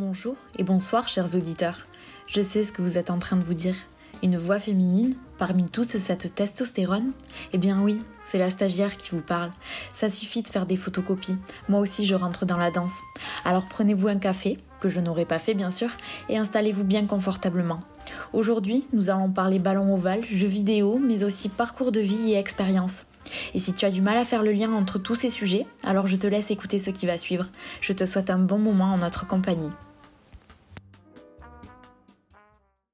Bonjour et bonsoir chers auditeurs. Je sais ce que vous êtes en train de vous dire. Une voix féminine parmi toute cette testostérone? Eh bien oui, c'est la stagiaire qui vous parle. Ça suffit de faire des photocopies. Moi aussi je rentre dans la danse. Alors prenez-vous un café, que je n'aurais pas fait bien sûr, et installez-vous bien confortablement. Aujourd'hui, nous allons parler ballon ovale, jeux vidéo, mais aussi parcours de vie et expérience. Et si tu as du mal à faire le lien entre tous ces sujets, alors je te laisse écouter ce qui va suivre. Je te souhaite un bon moment en notre compagnie.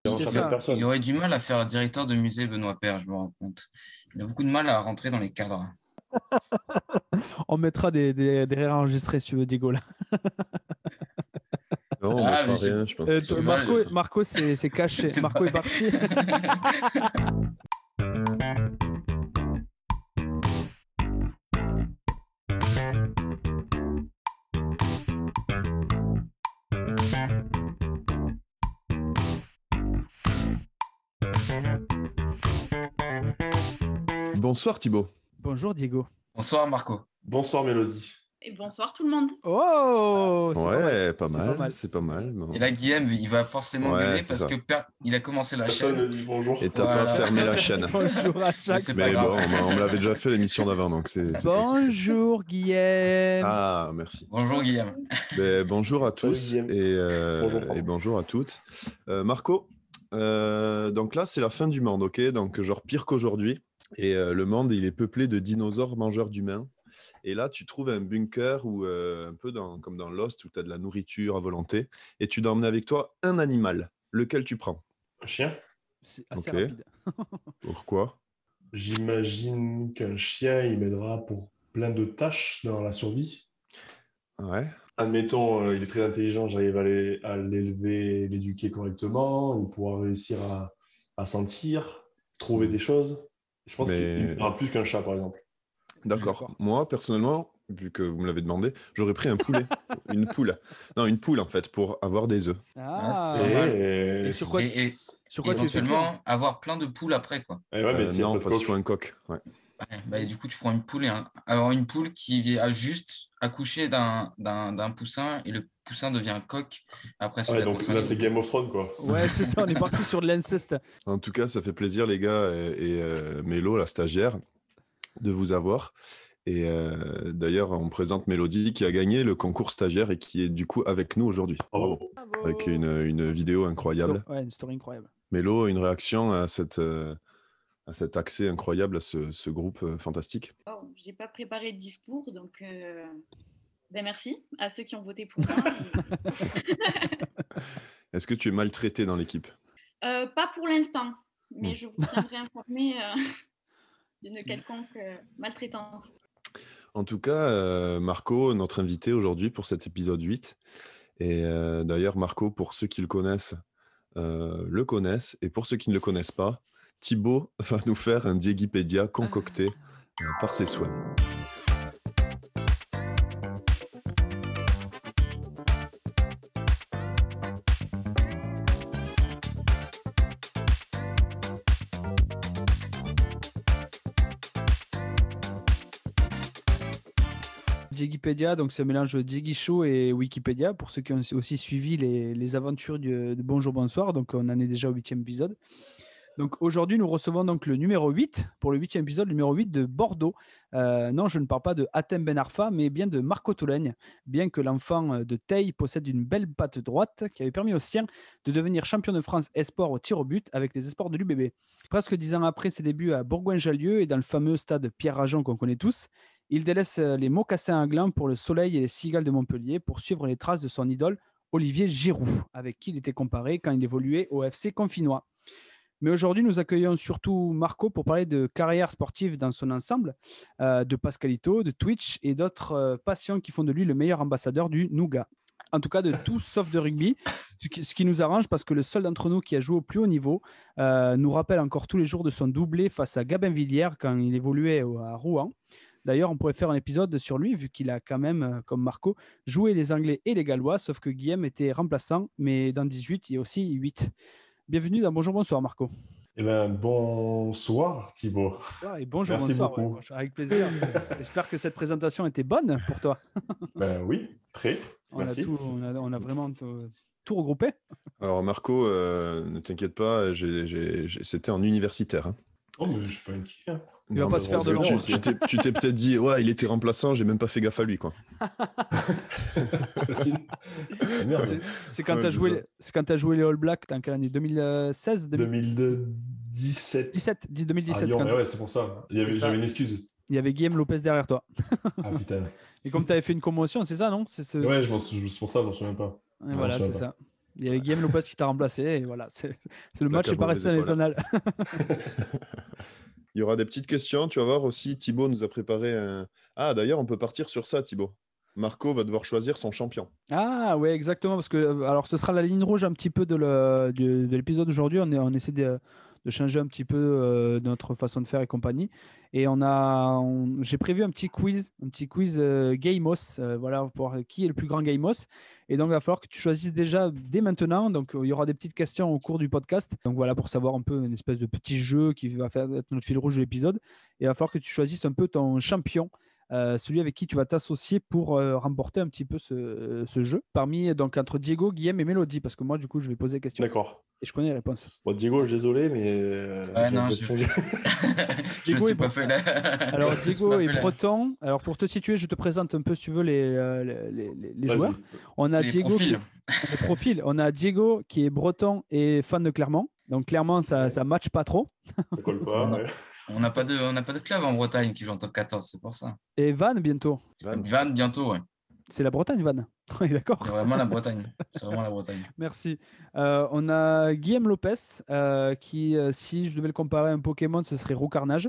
Il aurait du mal à faire directeur de musée Benoît Père, je me rends compte. Il a beaucoup de mal à rentrer dans les cadres. On mettra des, des, des réenregistrés sur le Diego là. Non, on Ah, mettra rien, je pense. Euh, Marco, c'est caché. Marco pas est parti. Bonsoir Thibaut. Bonjour Diego. Bonsoir Marco. Bonsoir Mélodie. Et bonsoir tout le monde. Oh ouais, pas, C'est mal, pas mal. c'est pas mal. Bon. Et là, Guillaume, il va forcément Ouais, gueuler c'est parce ça. que per- il a commencé la Personne ne chaîne. dit bonjour. Et t'as Voilà. pas fermé la chaîne. Bonjour à Mais chaque. c'est pas Mais bon, grave. on m'a- on me l'avait déjà fait l'émission d'avant, donc c'est. Bonjour Guillaume. Ah, merci. Bonjour Guillaume. Ben, bonjour à tous Guillaume. euh, Bonjour. et bonjour à toutes. Euh, Marco, euh, donc là, c'est la fin du monde, ok? Donc, genre pire qu'aujourd'hui. Et euh, le monde, il est peuplé de dinosaures mangeurs d'humains. Et là, tu trouves un bunker où, euh, un peu dans, comme dans Lost, où tu as de la nourriture à volonté. Et tu dois emmener avec toi un animal. Lequel tu prends? Un chien C'est assez Ok. rapide. Pourquoi? J'imagine qu'un chien, il m'aidera pour plein de tâches dans la survie. Ouais. Admettons, euh, il est très intelligent, j'arrive à l'é- à l'élever, l'éduquer correctement, il pourra réussir à, à sentir, trouver des choses. Je pense Mais- qu'il il aura plus qu'un chat, par exemple. D'accord. Moi, personnellement, vu que vous me l'avez demandé, j'aurais pris un poulet. une poule. Non, une poule, en fait, pour avoir des œufs. Ah, c'est Et, et- sur quoi, Et- et- sur quoi tu fais Éventuellement, avoir plein de poules après, quoi. Eh ouais, mais Euh, non, parce qu'il faut un coq. Ouais. Ouais, bah, du coup, tu prends une poule et un... Alors, une poule qui vient juste accoucher d'un d'un- d'un poussin et le poussin devient un coq. Après, Ouais, donc là, c'est. Game of Thrones, quoi. Ouais, c'est ça, on est parti sur de l'inceste. En tout cas, ça fait plaisir, les gars, et, et, euh, Mélo, la stagiaire, de vous avoir. Et euh, d'ailleurs, on présente Mélodie qui a gagné le concours stagiaire et qui est du coup avec nous aujourd'hui. Bravo. Avec une, une vidéo incroyable. Ouais, une story incroyable. Mélo, une réaction à, cette, euh, à cet accès incroyable à ce, ce groupe euh, fantastique? Oh, j'ai pas préparé de discours, donc euh, ben merci à ceux qui ont voté pour moi. Est-ce que tu es maltraité dans l'équipe Euh, pas pour l'instant, mais Mm. je vous tiendrai informé euh, d'une quelconque euh, maltraitance. En tout cas, euh, Marco, notre invité aujourd'hui pour cet épisode 8. Et d'ailleurs, Marco, pour ceux qui le connaissent, le connaissent. Et pour ceux qui ne le connaissent pas, Thibaut va nous faire un Diegipédia concocté par ses soins. Digipédia, donc c'est un mélange de Digishow et Wikipédia, pour ceux qui ont aussi suivi les, aventures du- de Bonjour Bonsoir, donc on en est déjà au huitième épisode. Donc aujourd'hui, nous recevons donc le numéro 8, pour le huitième épisode, le numéro 8 de Bordeaux. Euh, non, je ne parle pas de Hatem Ben Arfa, mais bien de Marco Toulaigne, bien que l'enfant de Teil possède une belle patte droite qui avait permis au sien de devenir champion de France Esport au tir au but avec les Esports de l'UBB. Presque dix ans après ses débuts à Bourgoin-Jallieu et dans le fameux stade Pierre-Rajon qu'on connaît tous, il délaisse euh, les mocassins à gland pour le Soleil et les Cigales de Montpellier pour suivre les traces de son idole Olivier Giroud, avec qui il était comparé quand il évoluait au FC Confinois. Mais aujourd'hui, nous accueillons surtout Marco pour parler de carrière sportive dans son ensemble, euh, de Pascalito, de Twitch et d'autres euh, passions qui font de lui le meilleur ambassadeur du Nougat. En tout cas, de tout sauf de rugby, ce qui, nous arrange parce que le seul d'entre nous qui a joué au plus haut niveau euh, nous rappelle encore tous les jours de son doublé face à Gabin Villiers quand il évoluait à Rouen. D'ailleurs, on pourrait faire un épisode sur lui, vu qu'il a quand même, euh, comme Marco, joué les Anglais et les Gallois, sauf que Guillaume était remplaçant, mais dans 18, il y a aussi 8. Bienvenue dans Bonjour, bonsoir, Marco. Eh ben, bonsoir Thibaut. Ah, et bonjour, Merci bonsoir. beaucoup. ouais, bonjour, avec plaisir. J'espère que cette présentation était bonne pour toi. Ben oui, très. On a, tout, on a, on a vraiment tout, tout regroupé. Alors Marco, euh, ne t'inquiète pas, c'était en universitaire. hein. Oh, mais je suis pas inquiet. Hein. Il va pas se faire de tu- l'ombre. Tu t'es peut-être dit, ouais, il était remplaçant, j'ai même pas fait gaffe à lui. quoi. Ah. C'est- quand Ouais, tu as, joué les- c'est quand t'as joué les All Blacks, en quelle année 2016 2017. 2017 10 Ah, 2017. Lyon, quand mais ouais, c'est pour ça. Il y avait- C'est ça. J'avais une excuse. Il y avait Guillaume Lopez derrière toi. Ah putain. Et comme tu avais fait une commotion, c'est ça, non? C'est ce- Ouais, c'est pour ça, je m'en souviens pas. Et Non, voilà, c'est ça. Il y avait Guillaume Lopez qui t'a remplacé. Et voilà, c'est le match n'est pas resté dans les annales. Il y aura des petites questions. Tu vas voir aussi, Thibaut nous a préparé un. Ah, d'ailleurs, on peut partir sur ça, Thibaut. Marco va devoir choisir son champion. Ah ouais, exactement. Parce que euh, alors ce sera la ligne rouge un petit peu de du- de l'épisode d'aujourd'hui. On, on essaie de, de changer un petit peu euh, notre façon de faire et compagnie. Et on a, j'ai prévu un petit quiz, un petit quiz euh, euh, voilà, pour voir qui est le plus grand Gamos. Et donc il va falloir que tu choisisses déjà dès maintenant. Donc euh, il y aura des petites questions au cours du podcast. Donc voilà pour savoir un peu une espèce de petit jeu qui va faire être notre fil rouge de l'épisode. Et il va falloir que tu choisisses un peu ton champion euh, celui avec qui tu vas t'associer pour euh, remporter un petit peu ce, ce jeu. Parmi, donc, entre Diego, Guillaume et Mélodie, parce que moi, du coup, je vais poser des questions D'accord. et je connais les réponses. Bon, Diego, je suis désolé, mais. euh, Ouais, j'ai non, je- je est pas fait là. Alors, Diego là. breton. Alors, pour te situer, je te présente un peu, si tu veux, les, euh, les, les- les- les Vas-y. joueurs. On a Les Diego profils. Qui, les profils. On a Diego qui est breton et fan de Clermont. Donc, clairement, ça ne match pas trop. Ça colle pas. Ouais. On n'a pas de, on n'a pas de club en Bretagne qui joue en top 14, c'est pour ça. Et Van, bientôt. Van. Van bientôt, ouais. C'est la Bretagne, Van. Oui, d'accord. C'est vraiment la Bretagne. C'est vraiment la Bretagne. Merci. Euh, on a Guillaume Lopez, euh, qui, euh, si je devais le comparer à un Pokémon, ce serait Roucarnage.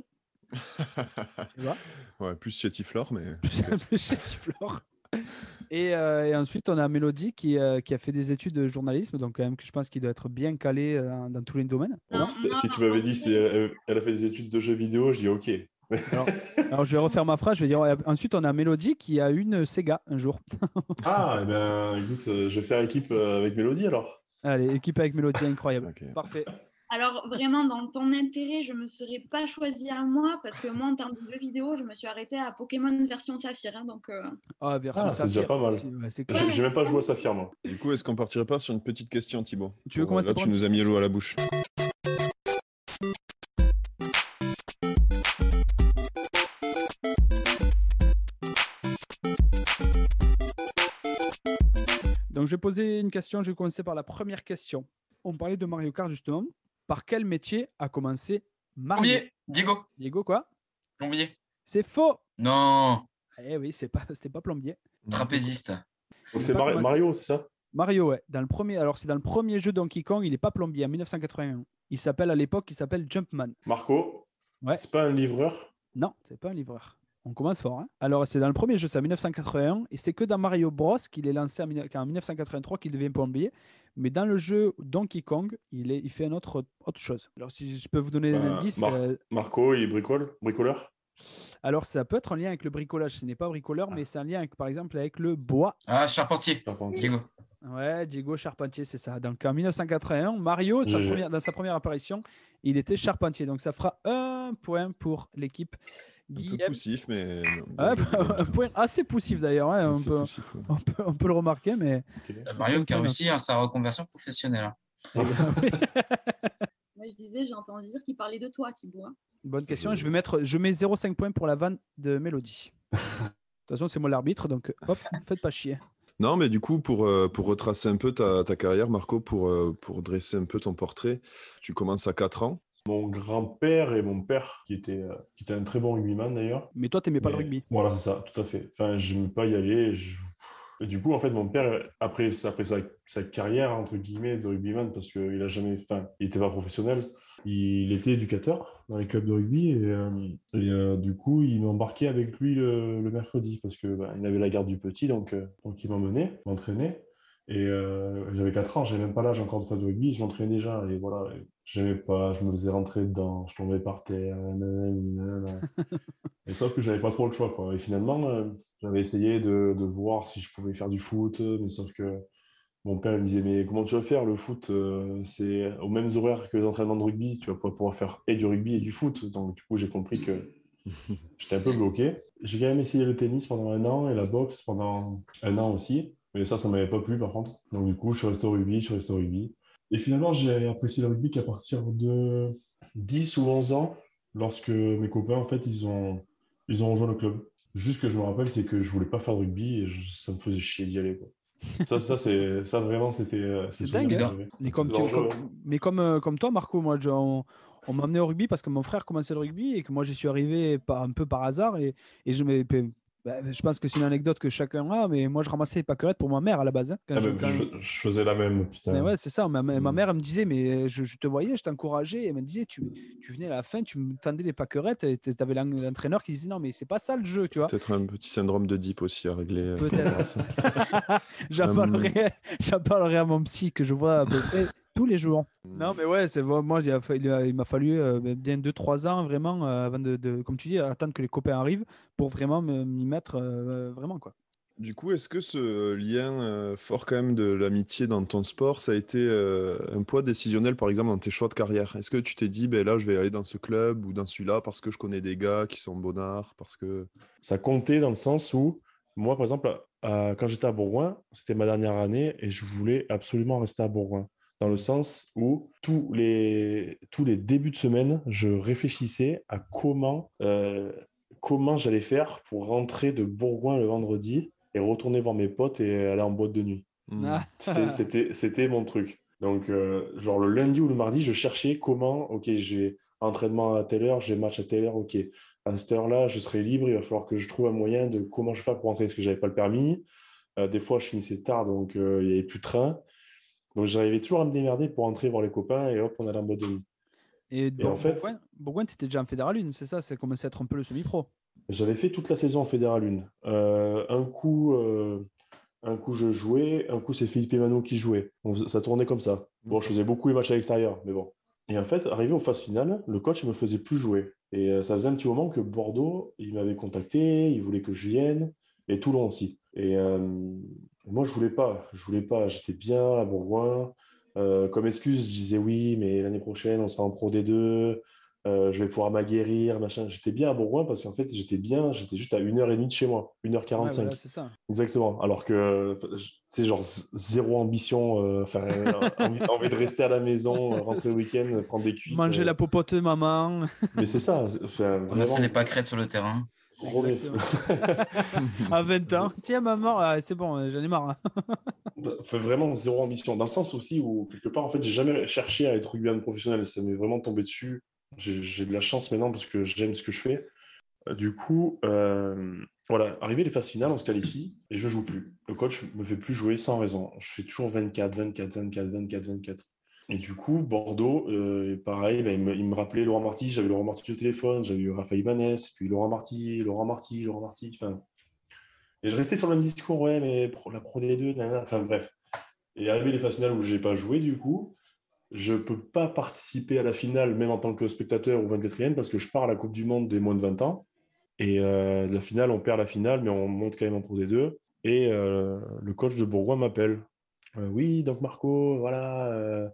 Tu vois Ouais, plus Chétiflore, mais. Plus chez Tiflor. Et, euh, et ensuite, on a Mélodie qui, euh, qui a fait des études de journalisme, donc quand même que je pense qu'il doit être bien calé euh, dans tous les domaines. Non, Si, non, si tu m'avais dit qu'elle elle a fait des études de jeux vidéo, je dis ok. Alors, je vais refaire ma phrase. Je vais dire. Ensuite, on a Mélodie qui a une Sega un jour. Ah, eh ben, écoute, je vais faire équipe avec Mélodie alors. Allez, équipe avec Mélodie, incroyable. Parfait. Alors, vraiment, dans ton intérêt, je ne me serais pas choisi à moi parce que moi, en termes de jeux vidéo, je me suis arrêtée à Pokémon version Saphir. hein, donc, euh, Ah, version Ah, c'est déjà Saphir. pas mal. Ouais, J'ai cool. j'ai même pas joué à Saphir, moi. Du coup, est-ce qu'on partirait pas sur une petite question, Thibaut? Tu veux commencer Là, par tu nous as mis l'eau à la bouche. Donc, je vais poser une question. Je vais commencer par la première question. On parlait de Mario Kart justement. Par quel métier a commencé Mario Plombier, Diego, Diego, quoi? Plombier. C'est faux. Non, Eh oui, c'est pas, c'était pas plombier. trapéziste. Donc c'est Mar-. Mario, c'est ça? Mario, ouais. Dans le premier, alors c'est dans le premier jeu Donkey Kong, il n'est pas plombier en 1981. Il s'appelle à l'époque, il s'appelle Jumpman. Marco Ouais. C'est pas un livreur? Non, c'est pas un livreur. On commence fort. hein. Alors c'est dans le premier jeu, c'est en 1981, et c'est que dans Mario Bros qu'il est lancé en, mille- en 1983 qu'il devient plombier. Mais dans le jeu Donkey Kong, il, est, il fait un autre, autre chose. Alors si je peux vous donner un Bah, indice, Mar- euh, Marco, il bricole Bricoleur? Alors ça peut être en lien avec le bricolage. Ce n'est pas bricoleur, mais c'est en lien avec, par exemple avec le bois. Ah, charpentier, Charpentier. Diego. Ouais, Diego Charpentier, c'est ça. Donc en 1981, Mario, sa GG. première- dans sa première apparition, il était charpentier. Donc ça fera un point pour l'équipe. Un peu poussif, mais. Un point assez poussif d'ailleurs. hein, on, peut, poussif, ouais. on, peut, on peut le remarquer, mais. Euh, Mario qui a réussi hein, sa reconversion professionnelle. hein. moi, je disais, j'ai entendu dire qu'il parlait de toi, Thibaut. hein. Bonne question. Je vais mettre, je mets 0,5 points pour la vanne de Mélodie. De toute façon, c'est moi l'arbitre, donc hop, faites pas chier. Non, mais du coup, pour, euh, pour retracer un peu ta, ta carrière, Marco, pour, euh, pour dresser un peu ton portrait, tu commences à 4 ans. Mon grand-père et mon père, qui était, euh, qui était un très bon rugbyman d'ailleurs. Mais toi, t'aimais pas le rugby. Voilà, c'est ça, tout à fait. Enfin, je n'aimais pas y aller. je- Et du coup, en fait, mon père, après, après sa, sa carrière, entre guillemets, de rugbyman, parce qu'il a jamais, enfin, il n'était pas professionnel, il était éducateur dans les clubs de rugby. Et, euh, et, euh, du coup, il m'embarquait avec lui le, le mercredi, parce que bah, il avait la garde du petit, donc, euh, donc il m'emmenait, m'entraînait. Et j'avais 4 ans, j'avais même pas l'âge encore de faire du rugby, je m'entraînais déjà. Et voilà, et j'aimais pas, je me faisais rentrer dedans, je tombais par terre. nanana. Et sauf que j'avais pas trop le choix, quoi. Et finalement, euh, j'avais essayé de, de voir si je pouvais faire du foot, mais sauf que mon père il me disait, mais comment tu vas faire le foot euh, C'est aux mêmes horaires que les entraînements de rugby, tu vas pas pouvoir faire et du rugby et du foot. Donc du coup, j'ai compris que j'étais un peu bloqué. J'ai quand même essayé le tennis pendant un an et la boxe pendant un an aussi. Mais ça, ça m'avait pas plu par contre. Donc du coup, je suis resté au rugby, je suis resté au rugby. Et finalement, j'ai apprécié le rugby qu'à partir de 10 ou 11 ans, lorsque mes copains, en fait, ils ont, ils ont rejoint le club. Juste que je me rappelle, c'est que je voulais pas faire de rugby et je- ça me faisait chier d'y aller. Quoi. Ça, ça, c'est, ça vraiment, c'était. euh, C'est dingue, hein. Mais comme, C'est tu- dangereux, comme- mais comme, euh, comme toi, Marco, moi, je- on, on m'a amené au rugby parce que mon frère commençait le rugby et que moi, j'y suis arrivé par, un peu par hasard. Et, et je, bah, je pense que c'est une anecdote que chacun a, mais moi, je ramassais les pâquerettes pour ma mère à la base. hein, quand Ah, je- mais quand- je, je faisais la même, putain. Mais ouais, c'est ça. Ma, ma- ma Mm. mère, elle me disait, mais je, je te voyais, je t'encourageais. Elle me disait, tu, tu venais à la fin, tu me tendais les pâquerettes et tu avais l'entraîneur qui disait, non, mais c'est pas ça le jeu, tu vois. Peut-être un petit syndrome de Deep aussi à régler. euh, Peut-être. J'en parlerai, j'en parlerai à mon psy que je vois à peu près tous les jours. Non, mais ouais, c'est vrai, moi, il m'a fallu euh, bien 2-3 ans vraiment euh, avant de, de- comme tu dis, attendre que les copains arrivent pour vraiment me- m'y mettre euh, vraiment quoi. Du coup, est-ce que ce lien euh, fort quand même de l'amitié dans ton sport, ça a été euh, un poids décisionnel, par exemple, dans tes choix de carrière? Est-ce que tu t'es dit, ben là, je vais aller dans ce club ou dans celui-là parce que je connais des gars qui sont bonnards, parce que... Ça comptait dans le sens où, moi, par exemple, quand j'étais à Bourgoin, c'était ma dernière année et je voulais absolument rester à Bourgoin. Dans le sens où tous les, tous les débuts de semaine, je réfléchissais à comment, euh, comment j'allais faire pour rentrer de Bourgoin le vendredi et retourner voir mes potes et aller en boîte de nuit. Ah. C'était- mon truc. Donc, euh, genre le lundi ou le mardi, je cherchais comment, ok, j'ai entraînement à telle heure, j'ai match à telle heure, ok. À cette heure-là, je serai libre, il va falloir que je trouve un moyen de comment je fais pour rentrer parce que j'avais pas le permis. Euh, des fois, je finissais tard, donc euh, il n'y avait plus de train. Donc, j'arrivais toujours à me démerder pour rentrer voir les copains et hop, on allait en boîte de nuit. Et, en fait- Bourgoin, tu étais déjà en Fédéral 1, c'est ça? Ça commençait à être un peu le semi-pro. J'avais fait toute la saison en Fédéral 1. Euh, un coup, euh, un coup, je jouais, un coup, c'est Philippe Emmanuel qui jouait. On ça tournait comme ça. Bon, je faisais beaucoup les matchs à l'extérieur, mais bon. Et en fait, arrivé aux phases finales, le coach ne me faisait plus jouer. Et euh, ça faisait un petit moment que Bordeaux, il m'avait contacté, il voulait que je vienne, et Toulon aussi. Et euh, moi, je voulais pas. Je voulais pas. J'étais bien à Bourgoin. Euh, comme excuse, je disais oui, mais l'année prochaine, on sera en Pro D2. Euh, je vais pouvoir m'aguerrir, machin. J'étais bien à Bourgoin parce qu'en fait, j'étais bien, j'étais juste à 1h30 de chez moi, 1h45. Ouais, voilà, c'est ça. Exactement. Alors que c'est genre zéro ambition, euh, enfin, euh, envie, envie de rester à la maison, rentrer le week-end, prendre des cuites. Manger euh, la popote de maman. Mais c'est ça. c'est- Enfin, Ramasser vraiment, les pâquerettes sur le terrain. à 20 ans. Tiens, maman, ah, c'est bon, euh, j'en ai marre. hein. Fait vraiment zéro ambition. Dans le sens aussi où, quelque part, en fait, j'ai jamais cherché à être rugbyman professionnel. Ça m'est vraiment tombé dessus. J'ai de la chance maintenant parce que j'aime ce que je fais. Euh, Du coup, euh, voilà, arrivé les phases finales, on se qualifie et je joue plus. Le coach me fait plus jouer sans raison. Je fais toujours 24, 24, 24, 24, 24. Et du coup, Bordeaux, euh, pareil, ben, il, me, rappelait Laurent Marty. J'avais Laurent Marty au téléphone, j'avais eu Raphaël Ibanez, puis Laurent Marty, Laurent Marty, Laurent Marty. Enfin, et je restais sur le même discours, ouais, mais la Pro D2, nanana, enfin bref. Et arrivé phases finales où j'ai pas joué, du coup, je peux pas participer à la finale, même en tant que spectateur ou 24e, parce que je pars à la Coupe du Monde des moins de 20 ans. Et euh, la finale, on perd la finale, mais on monte quand même en Pro D2. Et euh, le coach de Bourgoin m'appelle. Euh, oui, donc Marco, voilà, euh,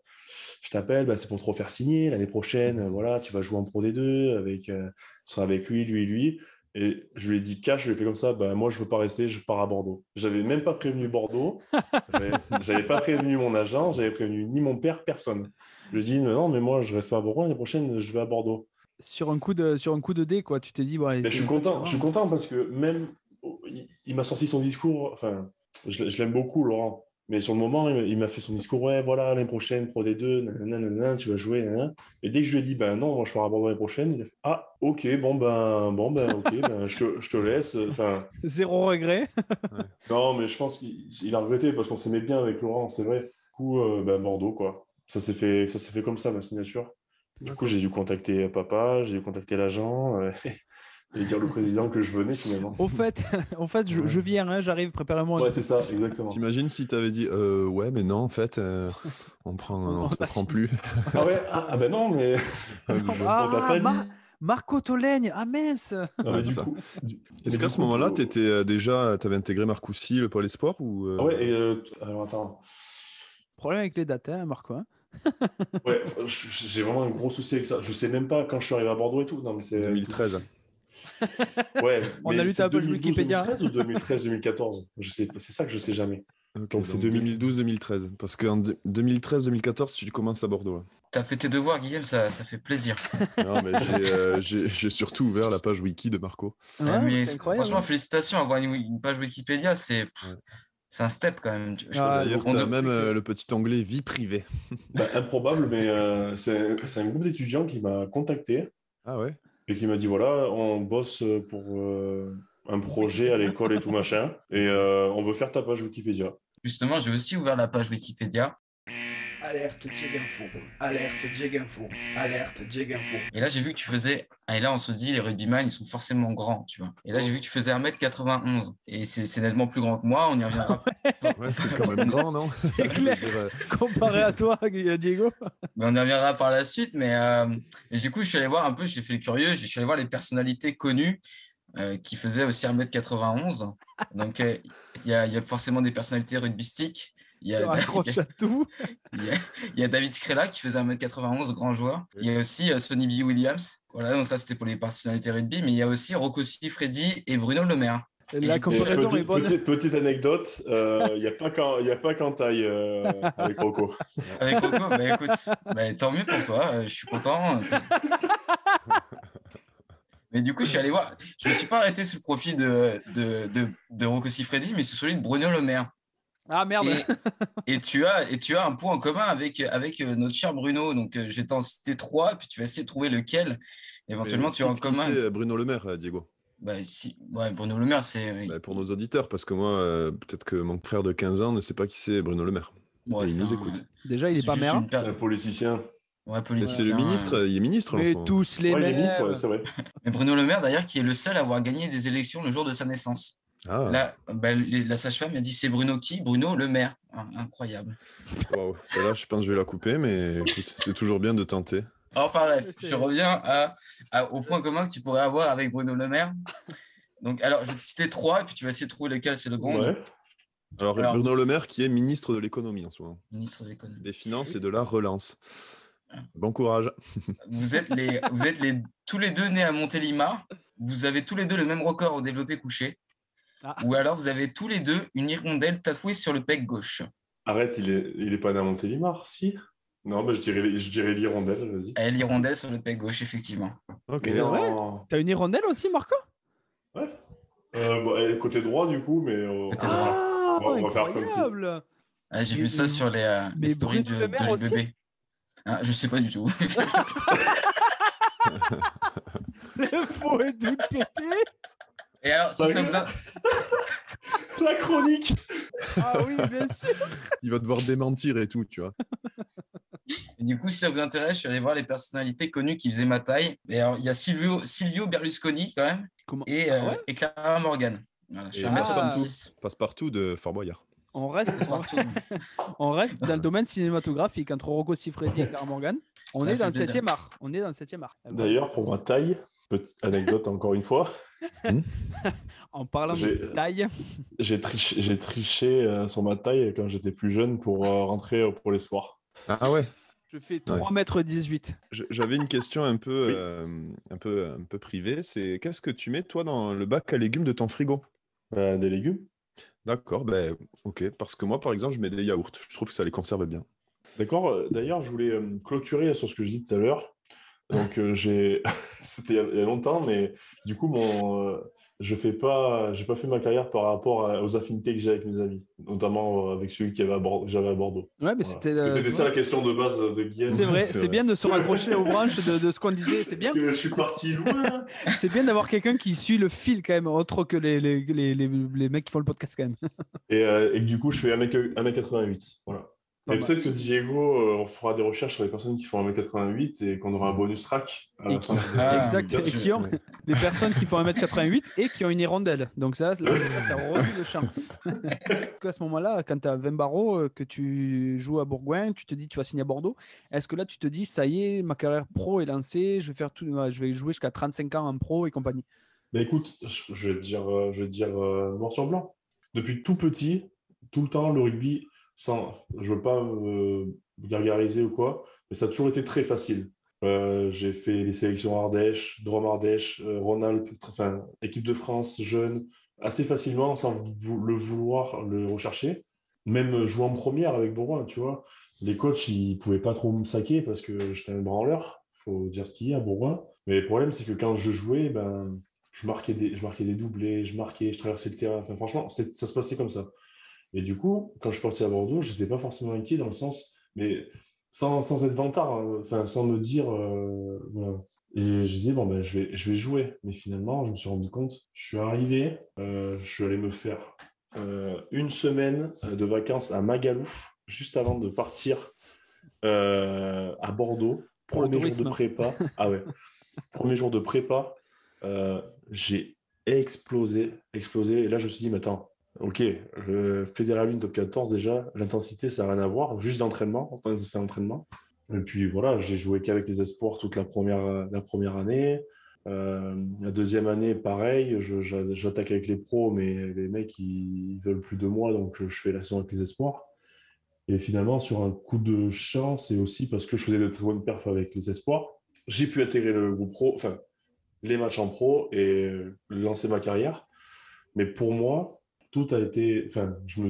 je t'appelle, bah, c'est pour te refaire signer l'année prochaine. euh, voilà, tu vas jouer en Pro D2 avec, tu seras avec lui, lui, lui. Et je lui ai dit cash, je lui ai fait comme ça, bah, moi je veux pas rester, je pars à Bordeaux. J'avais même pas prévenu Bordeaux, j'avais pas prévenu mon agent, j'avais prévenu ni mon père, personne. Je lui ai dit non, mais moi je reste pas à Bordeaux, l'année prochaine je vais à Bordeaux. Sur un coup de, sur un coup de dé, quoi. Tu t'es dit, bon, allez, je suis content, je suis content parce que même il, il m'a sorti son discours, enfin, je, je l'aime beaucoup, Laurent. Mais sur le moment, il m'a- fait son discours, ouais, voilà, l'année prochaine, Pro D2, nanana, nanana, tu vas jouer, nanana. Et dès que je lui ai dit, ben non, moi je pars à Bordeaux l'année prochaine, il a fait, ah, ok, bon, ben, bon, ben, ok, ben, je, te, je te laisse. Enfin, Zéro regret. non, mais je pense qu'il il a regretté parce qu'on s'aimait bien avec Laurent, c'est vrai. Du coup, euh, ben, Bordeaux, quoi. Ça s'est fait, ça s'est fait comme ça, ma signature. Du coup, j'ai dû contacter papa, j'ai dû contacter l'agent euh, et dire au président que je venais finalement. Au fait, au fait je, Ouais. je viens, hein, j'arrive, préparez-moi. Ouais, c'est ça, exactement. T'imagines si t'avais dit euh, ouais, mais non, en fait, euh, on prend, on te Ah, prend plus. Ah ouais, ah, ah ben non, mais. Euh, Ah, on t'a pas Mar- dit. Marco Tolègne, ah mince coup. du- Est-ce qu'à ce moment-là, faut- tu étais déjà, t'avais intégré Marcoussis, le Pôle Espoir ou euh, Ah ouais, et euh, alors attends. Problème avec les dates, hein, Marco. hein. Ouais, j'ai vraiment un gros souci avec ça. Je sais même pas quand je suis arrivé à Bordeaux et tout. Non, mais c'est 2013 Ouais. On a lu ta page 2012, Wikipédia. 2013 ou 2013, 2014 Je sais, c'est ça que je sais jamais. Donc, c'est donc 2012-2013. Parce qu'en 2013-2014, tu commences à Bordeaux. hein. T'as fait tes devoirs, Guillaume, ça, ça fait plaisir. Non, mais j'ai euh, j'ai- j'ai surtout ouvert la page wiki de Marco. Ouais, Ah, mais c'est incroyable. franchement, félicitations, avoir une, une page Wikipédia, c'est pff, Ouais. c'est un step quand même. Je- Ah, je- D'ailleurs, on tu as doit- même euh, le petit onglet vie privée. Bah, improbable, mais euh, c'est c'est un groupe d'étudiants qui m'a contacté Ah ouais? Et qui m'a dit voilà, on bosse pour euh, un projet à l'école et tout machin, et euh, on veut faire ta page Wikipédia. Justement, j'ai aussi ouvert la page Wikipédia. Alerte Jeginfo, alerte Jeginfo, alerte Jeginfo. Et là, j'ai vu que tu faisais. ah, Et là, on se dit, les rugbyman, ils sont forcément grands, tu vois. Et là, j'ai vu que tu faisais 1m91. Et c'est c'est nettement plus grand que moi. On y reviendra. Ouais, c'est quand même grand, non? C'est clair. Je veux dire, euh, Comparé à toi, Diego. Mais on y reviendra par la suite. Mais euh, du coup, je suis allé voir un peu, j'ai fait le curieux. Je suis allé voir les personnalités connues euh, qui faisaient aussi 1m91. Donc, euh, il y, y a forcément des personnalités rugbystiques. Il y a, Tu raccroches à tout. Il y, a, il y a David Scrella qui faisait 1m91, grand joueur. Il y a aussi euh, Sonny B. Williams. Voilà, donc ça c'était pour les personnalités rugby. Mais il y a aussi Rocco Siffredi et Bruno Le Maire. La comparaison est petite, bonne. petite- petite anecdote, euh, il n'y a pas qu'en il y a pas qu'en taille euh, avec Rocco. Avec Rocco, bah écoute, bah, tant mieux pour toi, euh, je suis content. Mais du coup, je suis allé voir. Je ne me suis pas arrêté sur le profil de, de, de, de Rocco Siffredi, mais sur celui de Bruno Le Maire. Ah merde. Et, et tu as, et tu as un point en commun avec, avec euh, notre cher Bruno. Donc, euh, je vais t'en citer trois, puis tu vas essayer de trouver lequel. Éventuellement, mais tu as en commun. c'est, Bruno Le Maire, euh, Diego. Bah, si... ouais, Bruno Le Maire, c'est. Bah, pour nos auditeurs, parce que moi, euh, peut-être que mon frère de 15 ans ne sait pas qui c'est Bruno Le Maire. ouais, il nous un- écoute. Déjà, il est c'est pas maire. per- Un politicien. Ouais, politicien, c'est le ministre, il est ministre moment. tous les Ouais, il est mêmes. ministre, ouais, c'est vrai. Mais Bruno Le Maire, d'ailleurs, qui est le seul à avoir gagné des élections le jour de sa naissance. Ah, Là, bah, les- la sage-femme a dit c'est Bruno qui? Bruno Le Maire. Ah, incroyable. waouh. Celle-là, je pense que je vais la couper, mais écoute, c'est toujours bien de tenter. Enfin bref, je reviens à, à- au point commun que tu pourrais avoir avec Bruno Le Maire. Donc, alors, je vais te citer trois, et puis tu vas essayer de trouver lequel c'est le bon. Ouais. Alors, Alors, Bruno Le Maire, qui est ministre de l'économie en ce moment, Ministre de l'économie. des finances et de la relance. Bon courage. Vous êtes, les, vous êtes les, tous les deux nés à Montélimar. Vous avez tous les deux le même record au développé couché. Ah. Ou alors, vous avez tous les deux une hirondelle tatouée sur le pec gauche. Arrête, il est, il est pas né à Montélimar, si? Non, bah, je dirais, je dirais l'hirondelle, vas-y. Elle, l'hirondelle sur le pec gauche, effectivement. Ok. Mais C'est vrai non. T'as une hirondelle aussi, Marco? Ouais. Euh, bon, et côté droit, du coup, mais. euh, Côté droit. Ah, On va- on va faire comme si. incroyable. Ah, J'ai Mais- vu ça sur les, euh, les mais stories Bruno de, Le Maire de aussi? l'UBB. Ah, je sais pas du tout. Le faux est tout pété. Et alors, si Bah, ça oui. vous a... La chronique Ah oui, bien sûr. Il va devoir démentir et tout, tu vois. Et du coup, si ça vous intéresse, je suis allé voir les personnalités connues qui faisaient ma taille. Et alors, il y a Silvio, Silvio Berlusconi quand même Comment et, Ah euh, ouais et Clara Morgan. Voilà, je suis à Ah. 1m66. Passe-partout de Fort Boyard. on reste, on reste dans le domaine cinématographique entre Rocco Siffredi et Clara Morgan. On Ça est fait dans le plaisir. 7e art. On est dans le 7e art. D'ailleurs, pour ma taille, petite anecdote encore une fois, En parlant J'ai- de taille, j'ai triché, j'ai triché euh, sur ma taille quand j'étais plus jeune pour euh, rentrer au Pôle Espoir. Ah ouais je fais 3 mètres 18. Je- J'avais une question un peu, Oui. euh, un peu, un peu privée. C'est qu'est-ce que tu mets toi dans le bac à légumes de ton frigo? Euh, des légumes D'accord, ben ok. Parce que moi, par exemple, je mets des yaourts. Je trouve que ça les conserve bien. D'accord. euh, D'ailleurs, je voulais euh, clôturer sur ce que je dis tout à l'heure. Donc, euh, j'ai. C'était il y a- longtemps, mais du coup, mon. euh, je fais pas. J'ai pas fait ma carrière par rapport à- aux affinités que j'ai avec mes amis, notamment euh, avec celui qui avait à Bor- que j'avais à Bordeaux. Ouais, mais Voilà. c'était. Euh, ça la question de base de Guillaume. C'est vrai, C'est c'est vrai. bien de se raccrocher aux branches de, de ce qu'on disait. C'est bien, Que je suis parti loin. c'est bien d'avoir quelqu'un qui suit le fil quand même, autre que les, les, les, les, les mecs qui font le podcast quand même. Et, euh, et que du coup, je fais 1m- 1m88. Voilà. Et mal. peut-être que Diego, euh, on fera des recherches sur les personnes qui font 1m88 et qu'on aura un bonus track à Et la qui- fin. de- Ah, exact. Et qui ont des personnes qui font 1m88 et qui ont une hirondelle. Donc ça, là, ça revit le champ. à ce moment-là, quand tu as 20 barreaux, euh, que tu joues à Bourgoin, tu te dis tu vas signer à Bordeaux. Est-ce que là, tu te dis ça y est, ma carrière pro est lancée, je vais faire tout, je vais jouer jusqu'à 35 ans en pro et compagnie? Mais écoute, je vais te dire, euh, je vais te dire euh, noir sur blanc. Depuis tout petit, tout le temps, le rugby, sans, je veux pas me gargariser ou quoi, mais ça a toujours été très facile. Euh, j'ai fait les sélections Ardèche, Drôme Ardèche, euh, Rhône-Alpes, enfin, équipe de France, jeune, assez facilement, sans le vouloir le rechercher. même jouer en première avec Bourgoin, tu vois. Les coachs, ils pouvaient pas trop me saquer parce que j'étais un branleur, faut dire ce qu'il y a à Bourgoin. Mais le problème, c'est que quand je jouais, ben, je, marquais des, je marquais des doublés, je marquais, je traversais le terrain. Enfin, franchement, ça se passait comme ça. Et du coup, quand je suis parti à Bordeaux, je n'étais pas forcément inquiet dans le sens, mais sans, sans être vantard, hein, enfin, sans me dire. Euh, voilà. Et je disais, bon, ben, je, vais, je vais jouer. Mais finalement, je me suis rendu compte, je suis arrivé, euh, je suis allé me faire euh, une semaine de vacances à Magalouf, juste avant de partir à Bordeaux. Premier jour de prépa. ah ouais. Premier jour de prépa, j'ai explosé, explosé. Et là, je me suis dit, mais attends, Ok, le Fédéral 1 top 14, déjà, l'intensité, ça n'a rien à voir, juste l'entraînement, c'est l'entraînement. Et puis voilà, j'ai joué qu'avec les espoirs toute la première, la première année. Euh, la deuxième année, pareil, j'attaque avec les pros, mais les mecs, ils, veulent plus de moi, donc je fais la saison avec les espoirs. Et finalement, sur un coup de chance, et aussi parce que je faisais de très bonnes perfs avec les espoirs, j'ai pu intégrer le groupe pro, enfin, les matchs en pro et lancer ma carrière. Mais pour moi, tout a été. Enfin, je me,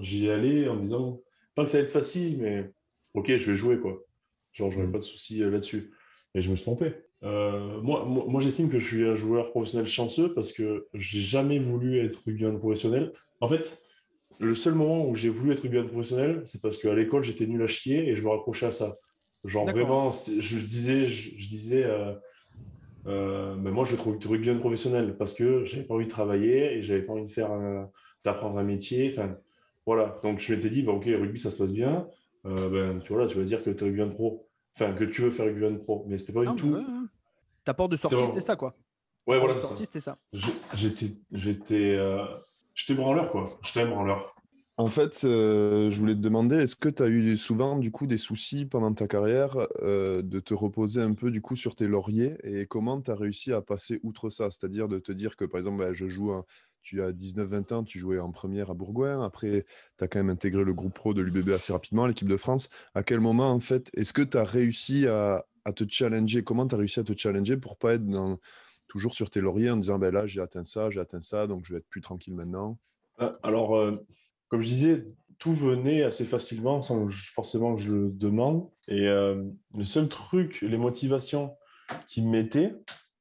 j'y allais en me disant pas que ça va être facile, mais ok, je vais jouer quoi. Genre, j'aurais mm. pas de soucis euh, là-dessus. Et je me suis trompé. Euh, moi, moi, j'estime que je suis un joueur professionnel chanceux parce que j'ai jamais voulu être rugbyman professionnel. En fait, le seul moment où j'ai voulu être rugbyman professionnel, c'est parce qu'à l'école, j'étais nul à chier et je me raccrochais à ça. Genre vraiment, je, disais, je, disais, euh, euh, mais moi, je vais être rugbyman professionnel parce que j'avais pas envie de travailler et j'avais pas envie de faire d'apprendre un métier. Enfin, voilà. Donc, je m'étais dit, bah, ok, rugby, ça se passe bien. Euh, ben, tu, vois, tu vas dire que tu es rugbyman pro. Enfin, que tu veux faire rugbyman pro. Mais c'était pas du tout. Ta porte de sortie, c'était ça, quoi. Ouais, voilà. sortie, c'était ça. J'étais, j'étais, euh... j'étais branleur, quoi. J'étais branleur. En fait, euh, je voulais te demander, est-ce que tu as eu souvent du coup des soucis pendant ta carrière euh, de te reposer un peu du coup sur tes lauriers? Et comment tu as réussi à passer outre ça? C'est-à-dire de te dire que par exemple, bah, je joue, tu as 19-20 ans, tu jouais en première à Bourgoin, après tu as quand même intégré le groupe pro de l'UBB assez rapidement, l'équipe de France. À quel moment en fait, est-ce que tu as réussi à, te challenger? Comment tu as réussi à te challenger pour pas être toujours sur tes lauriers en disant ben là j'ai atteint ça, j'ai atteint ça, donc je vais être plus tranquille maintenant? Euh, alors, comme je disais, tout venait assez facilement sans forcément que je le demande. Et euh, le seul truc, les motivations qui me mettaient,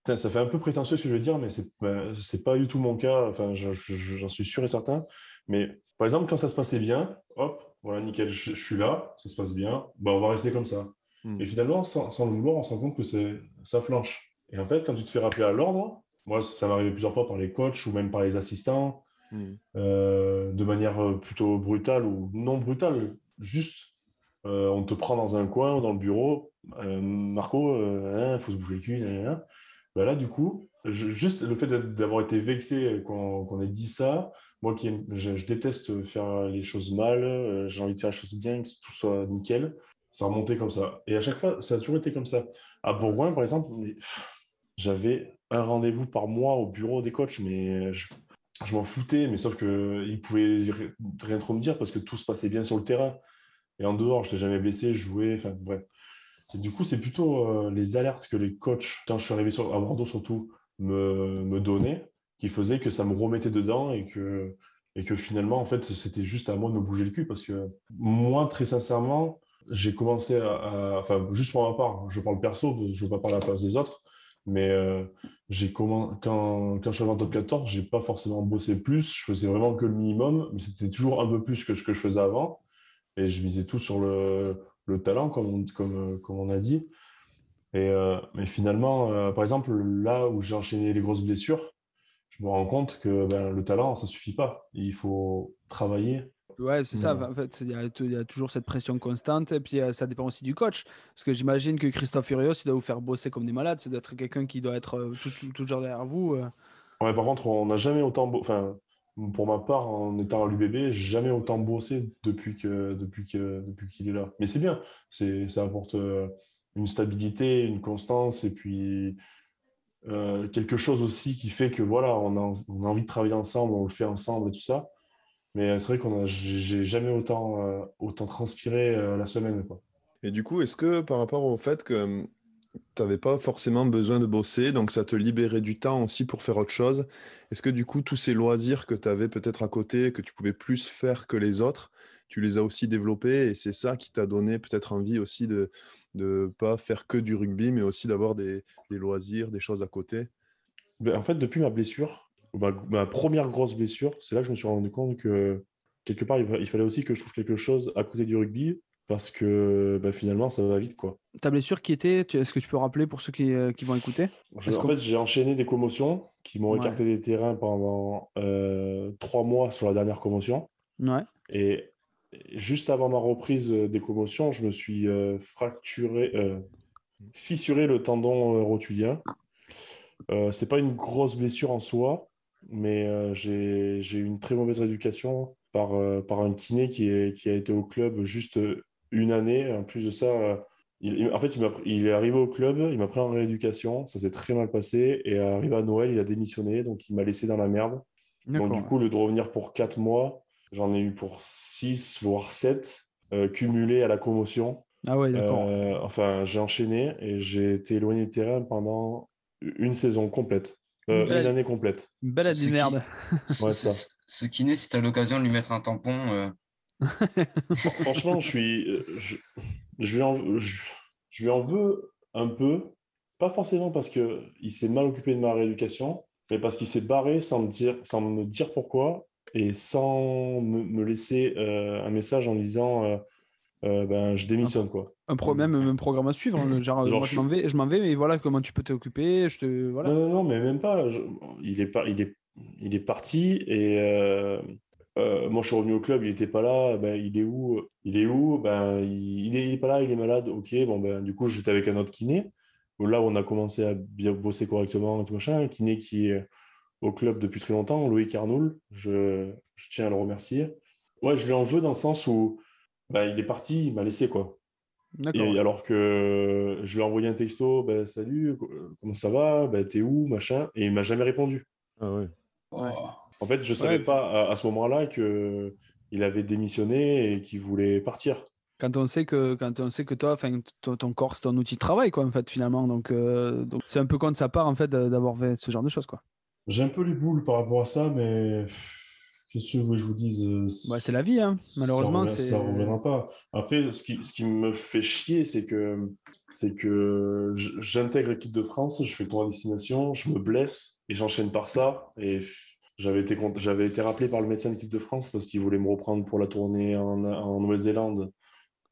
ça fait un peu prétentieux ce que je veux dire, mais ce n'est pas du tout mon cas. Enfin, j'en suis sûr et certain. Mais par exemple, quand ça se passait bien, hop, voilà, nickel, je, suis là, ça se passe bien, bah, on va rester comme ça. Hmm. Et finalement, sans, sans, le vouloir, on se rend compte que ça flanche. Et en fait, quand tu te fais rappeler à l'ordre, moi, ça m'est arrivé plusieurs fois par les coachs ou même par les assistants, Hmm. Euh, de manière euh, plutôt brutale ou non brutale. Juste, euh, on te prend dans un coin ou dans le bureau. Marco, il hein, faut se bouger le cul. Ben là, du coup, juste le fait d'avoir été vexé qu'on ait dit ça, moi qui je, déteste faire les choses mal, j'ai envie de faire les choses bien, que tout soit nickel, ça remontait comme ça. Et à chaque fois, ça a toujours été comme ça. À Bourgoin, par exemple, j'avais un rendez-vous par mois au bureau des coachs, mais je, je m'en foutais, mais sauf qu'il pouvait rien trop me dire parce que tout se passait bien sur le terrain. Et en dehors, je n'étais jamais blessé, je jouais, enfin bref. Du coup, c'est plutôt euh, les alertes que les coachs, quand je suis arrivé à Bordeaux surtout, me, me donnaient, qui faisaient que ça me remettait dedans et que, et que finalement, en fait, c'était juste à moi de me bouger le cul parce que moi, très sincèrement, j'ai commencé à, Enfin, juste pour ma part, je parle perso, je ne veux pas parler à la place des autres, mais euh, j'ai quand, quand je suis en top 14, j'ai pas forcément bossé plus. Je faisais vraiment que le minimum, mais c'était toujours un peu plus que ce que je faisais avant. Et je misais tout sur le, le talent, comme on, comme, comme on a dit. Et, euh, mais finalement, euh, par exemple, là où j'ai enchaîné les grosses blessures, je me rends compte que ben, le talent, ça suffit pas. Il faut travailler Ouais, c'est ça. En fait, il y, a, toujours cette pression constante. Et puis, euh, ça dépend aussi du coach. Parce que j'imagine que Christophe Furios, il doit vous faire bosser comme des malades. C'est d'être quelqu'un qui doit être euh, toujours derrière vous. Euh. Ouais, par contre, on n'a jamais autant. Enfin, pour ma part, en étant à l'UBB, jamais autant bossé depuis que depuis que depuis qu'il est là. Mais c'est bien. C'est ça apporte une stabilité, une constance, et puis quelque chose aussi qui fait que voilà, on a, on a envie de travailler ensemble, on le fait ensemble et tout ça. Mais euh, c'est vrai qu'on a, j'ai jamais autant, euh, autant transpiré euh, la semaine. Quoi. Et du coup, est-ce que par rapport au fait que tu n'avais pas forcément besoin de bosser, donc ça te libérait du temps aussi pour faire autre chose. Est-ce que du coup, tous ces loisirs que tu avais peut-être à côté, que tu pouvais plus faire que les autres, tu les as aussi développés et c'est ça qui t'a donné peut-être envie aussi de ne pas faire que du rugby, mais aussi d'avoir des, des loisirs, des choses à côté? Ben, en fait, depuis ma blessure, ma, ma première grosse blessure, c'est là que je me suis rendu compte que quelque part, il, fa- il fallait aussi que je trouve quelque chose à côté du rugby parce que ben, finalement, ça va vite. quoi. Ta blessure qui était, est-ce que tu peux rappeler pour ceux qui, euh, qui vont écouter? Je- en fait, j'ai enchaîné des commotions qui m'ont Ouais. écarté des terrains pendant euh, trois mois sur la dernière commotion. Ouais. Et juste avant ma reprise euh, des commotions, je me suis euh, fracturé, euh, fissuré le tendon rotulien. Euh, c'est pas une grosse blessure en soi, mais euh, j'ai eu une très mauvaise rééducation par, euh, par un kiné qui, est, qui a été au club juste une année. En plus de ça, euh, il, il- en fait, il, il est arrivé au club, il m'a pris en rééducation, ça s'est très mal passé. Et arrivé à Noël, il a démissionné, donc il m'a laissé dans la merde. Donc, du coup, le de revenir pour 4 mois, j'en ai eu pour 6, voire 7, cumulés à la commotion. Ah ouais, d'accord. Euh, enfin, j'ai enchaîné et j'ai été éloigné de terrain pendant une saison complète, Euh, Ouais. une année complète. Une belle ce- année ce de qui- merde. Ce, Ouais, ça. ce- kiné, si tu as l'occasion de lui mettre un tampon, euh, Franchement, je suis, euh, je, je lui en, je, je lui en veux un peu, pas forcément parce que il s'est mal occupé de ma rééducation, mais parce qu'il s'est barré sans me dire, sans me dire pourquoi et sans me, me laisser euh, un message en me disant euh, euh, ben je démissionne quoi. Un pro- même un programme à suivre. hein, Genre, Genre, moi, je je m'en vais, je m'en vais, mais voilà comment tu peux t'occuper. Je te, voilà. Non, non, non, mais même pas. Je- il, est pas il, est, il est parti et euh, euh, moi je suis revenu au club, il n'était pas là. Ben, il est où? Il est où? Ben, il, il est, il est pas là, il est malade. Ok, bon, ben, du coup j'étais avec un autre kiné. Là, on a commencé à bien bosser correctement et tout machin. Un kiné qui est au club depuis très longtemps, Loïc Arnoul. Je, je tiens à le remercier. Ouais, je lui en veux dans le sens où ben, il est parti, il m'a laissé quoi. Et alors que je lui ai envoyé un texto, ben, salut, co- comment ça va, ben, t'es où, machin, et il m'a jamais répondu. Ah ouais. oh, En fait, je savais Ouais. pas à, à ce moment-là que il avait démissionné et qu'il voulait partir. Quand on sait que, quand on sait que toi, enfin, ton, corps, c'est ton outil de travail, quoi, en fait, finalement. Donc, euh, c'est un peu contre sa part, en fait, de- d'avoir fait ce genre de choses, quoi. J'ai un peu les boules par rapport à ça, mais que vous voulez que je vous dise euh, Ouais, c'est la vie, hein. Malheureusement, ça, ça reviendra pas. Après, ce qui, ce qui me fait chier, c'est que c'est que j'intègre l'équipe de France, je fais le tour à destination, je me blesse et j'enchaîne par ça. Et j'avais été, cont- j'avais été rappelé par le médecin de l'équipe de France parce qu'il voulait me reprendre pour la tournée en, en Nouvelle-Zélande.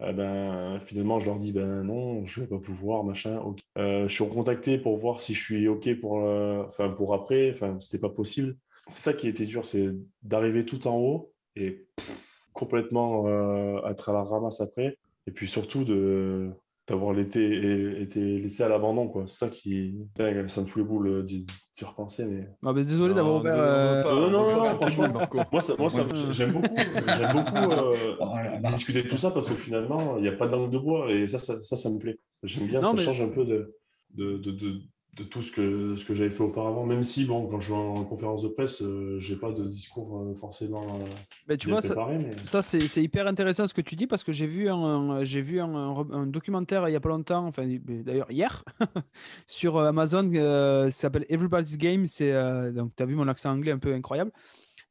Eh ben, finalement, je leur dis ben non, je vais pas pouvoir, machin. ok. Euh, je suis recontacté pour voir si je suis ok pour, euh, enfin pour après. Enfin, c'était pas possible. C'est ça qui était dur, c'est d'arriver tout en haut et pff, complètement euh, être à la ramasse après. Et puis surtout de d'avoir été, été laissé à l'abandon, quoi. C'est ça qui, Dingue, ça me fout les boules d'y d'y repenser, mais. Ah, ben, désolé d'avoir Non, ouvert. euh, non, non, non, pas- franchement. Moi, ça, moi ça- j'aime beaucoup, j'aime beaucoup euh, oh discuter de tout ça parce que finalement, il n'y a pas de langue de bois et ça, ça, ça, ça me plaît. J'aime bien, Non, ça mais- change un peu de, de, de, de, de tout ce que, ce que j'avais fait auparavant. Même si, bon, quand je vais en conférence de presse, euh, j'ai pas de discours euh, forcément euh, ben, tu vois, ça, préparé. Mais... Ça, c'est c'est hyper intéressant ce que tu dis parce que j'ai vu un, j'ai vu un, un re- un documentaire il y a pas longtemps, enfin d'ailleurs hier, sur euh, Amazon, euh, ça s'appelle Everybody's Game. C'est euh, donc tu as vu mon accent anglais un peu incroyable.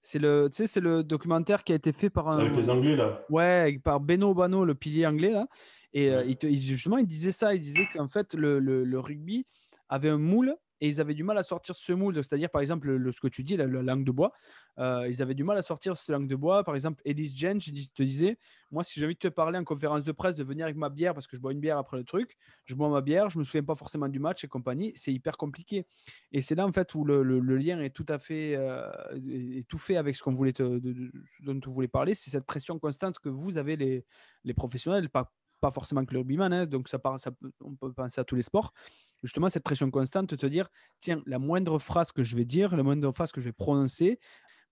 C'est le, c'est le documentaire qui a été fait par C'est un, avec les Anglais, là. ouais, par Beno Bano, le pilier anglais là. Et Ouais. il te- il- justement, il disait ça, il disait qu'en fait le, le- le rugby avait un moule et ils avaient du mal à sortir ce moule. C'est-à-dire, par exemple, le, ce que tu dis, la, la langue de bois, euh, ils avaient du mal à sortir cette langue de bois. Par exemple, Jens je te disais, moi, si j'ai envie de te parler en conférence de presse, de venir avec ma bière, parce que je bois une bière après le truc, je bois ma bière, je me souviens pas forcément du match et compagnie, c'est hyper compliqué. Et c'est là, en fait, où le, le- lien est tout à fait euh, avec ce qu'on voulait te, de- dont on voulait parler, c'est cette pression constante que vous avez les, les professionnels, pas, pas forcément que le rugbyman, hein, donc ça, part, ça peut- on peut penser à tous les sports. Justement, cette pression constante de te dire, tiens, la moindre phrase que je vais dire, la moindre phrase que je vais prononcer,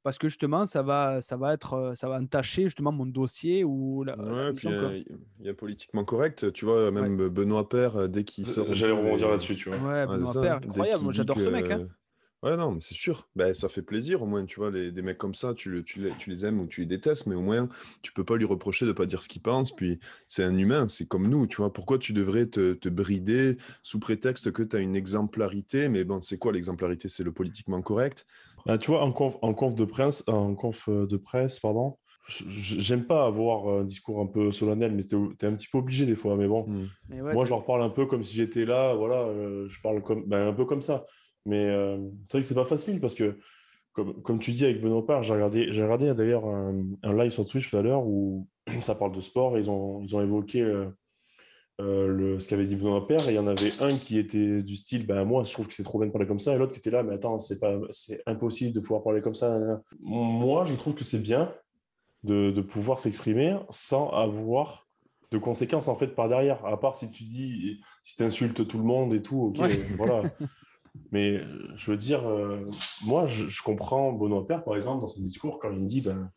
parce que justement, ça va, ça va être, euh, ça va entacher justement mon dossier ou la, la Ouais, puis il y a- il y, a politiquement correct. Tu vois, même Benoît Père, euh, dès qu'il sort. un J'allais rebondir là-dessus, tu vois. Ouais, Ouais, Benoît. Dès incroyable, j'adore ce mec. hein. Ouais, non, mais c'est sûr. Ben, ça fait plaisir, au moins, tu vois, les, des mecs comme ça, tu, le- tu, les, tu les aimes ou tu les détestes, mais au moins, tu peux pas lui reprocher de pas dire ce qu'il pense. Puis, c'est un humain, c'est comme nous, tu vois. Pourquoi tu devrais te, te brider sous prétexte que tu as une exemplarité? Mais bon, c'est quoi l'exemplarité? C'est le politiquement correct. Bah, tu vois, en conf, en conf de presse, en conf euh, de presse, pardon, j'aime pas avoir un discours un peu solennel, mais t'es, t'es un petit peu obligé des fois. Mais bon, Hmm. Mais ouais, moi, je leur parle un peu comme si j'étais là, voilà, euh, je parle comme, ben, un peu comme ça. Mais euh, c'est vrai que c'est pas facile parce que, comme, comme tu dis avec Benoît Père, j'ai regardé, j'ai regardé d'ailleurs un, un live sur Twitch tout à l'heure où ça parle de sport et ils ont, ils ont évoqué euh, euh, le, ce qu'avait dit Benoît Père et il y en avait un qui était du style, ben, moi, je trouve que c'est trop bien de parler comme ça et l'autre qui était là, mais attends, c'est pas, c'est impossible de pouvoir parler comme ça. Moi, je trouve que c'est bien de, de pouvoir s'exprimer sans avoir de conséquences en fait par derrière. À part si tu dis, si tu insultes tout le monde et tout, ok, Ouais. voilà. Mais euh, je veux dire, euh, moi, je, comprends Benoît Père, par exemple, dans son discours, quand il dit, ben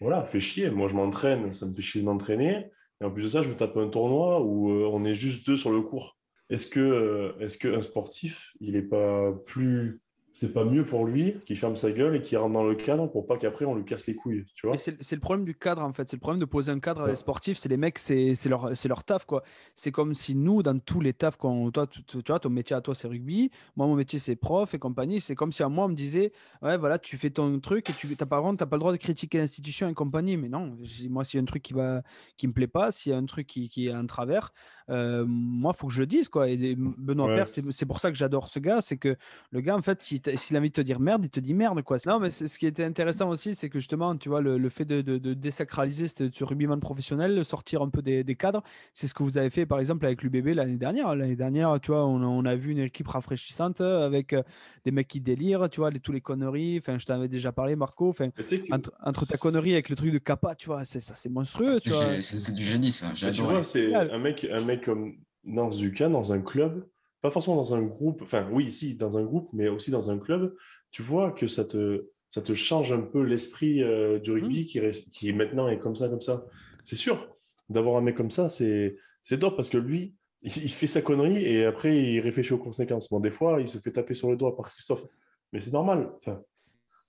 voilà, fais chier, moi je m'entraîne, ça me fait chier de m'entraîner, et en plus de ça, je me tape un tournoi où euh, on est juste deux sur le cours. Est-ce que, est-ce qu'un sportif, il n'est pas plus. C'est pas mieux pour lui qu'il ferme sa gueule et qu'il rentre dans le cadre pour pas qu'après on lui casse les couilles, tu vois c'est le problème du cadre en fait. C'est le problème de poser un cadre les sportifs. C'est les mecs, c'est leur, leur taf quoi. C'est comme si nous, dans tous les tafs, qu'on, toi, tu, tu vois, ton métier à toi c'est rugby, moi mon métier c'est prof et compagnie. C'est comme si à moi on me disait, ouais voilà, tu fais ton truc et tu t'as pas, pas le droit de critiquer l'institution et compagnie. Mais non, moi s'il y a un truc qui va, qui me plaît pas, s'il y a un truc qui, qui est un travers, euh, moi faut que je le dise quoi. Et Benoît Ouais. Père, c'est pour ça que j'adore ce gars, c'est que le gars en fait, t'a- s'il a envie de te dire merde, il te dit merde quoi. Non mais ce qui était intéressant aussi, c'est que justement, tu vois, le, le fait de, de- de désacraliser ce, ce rugbyman professionnel, de sortir un peu des, des cadres, c'est ce que vous avez fait par exemple avec l'UBB l'année dernière. L'année dernière, tu vois, on, a- on a vu une équipe rafraîchissante avec euh, des mecs qui délirent, tu vois, les, tous les conneries. Enfin, je t'avais déjà parlé, Marco. Enfin, entre, entre ta connerie avec le truc de Kappa, tu vois, c'est ça, c'est monstrueux, tu C'est vois. c'est- c'est du génie, ça. Tu vois, c'est un mec, un mec comme dans un club, pas forcément dans un groupe, enfin oui, si, dans un groupe, mais aussi dans un club, tu vois que ça te, ça te change un peu l'esprit euh, du rugby qui, reste, qui maintenant est comme ça, comme ça. C'est sûr, d'avoir un mec comme ça, c'est top parce que lui, il, il fait sa connerie et après il réfléchit aux conséquences. Bon, des fois, il se fait taper sur le doigt par Christophe, mais c'est normal. Enfin,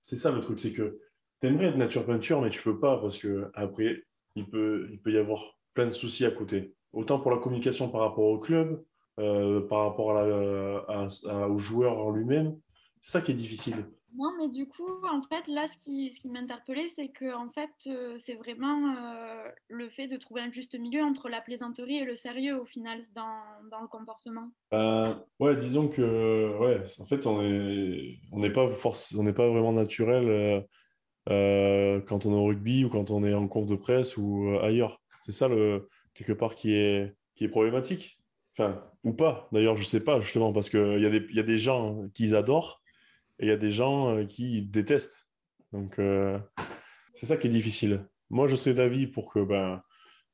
c'est ça le truc, c'est que t'aimerais être nature peinture, mais tu peux pas parce que après, il peut, il peut y avoir plein de soucis à côté. Autant pour la communication par rapport au club, euh, par rapport à la- à- à- au joueur en lui-même. C'est ça qui est difficile. Non, mais du coup, en fait, là, ce qui, ce qui m'interpellait, c'est que, en fait, euh, c'est vraiment euh, le fait de trouver un juste milieu entre la plaisanterie et le sérieux, au final, dans, dans le comportement. Ben, ouais, disons que, ouais, en fait, on est, on n'est pas force, on n'est pas vraiment naturel euh, euh, quand on est au rugby ou quand on est en conf de presse ou euh, ailleurs. C'est ça, le, quelque part, qui est, qui est problématique. Enfin, ou pas. D'ailleurs, je sais pas, justement, parce qu'il y, a des- il y a des gens qui adorent et il y a des gens euh, qui détestent. Donc, euh, c'est ça qui est difficile. Moi, je serais d'avis pour que, ben,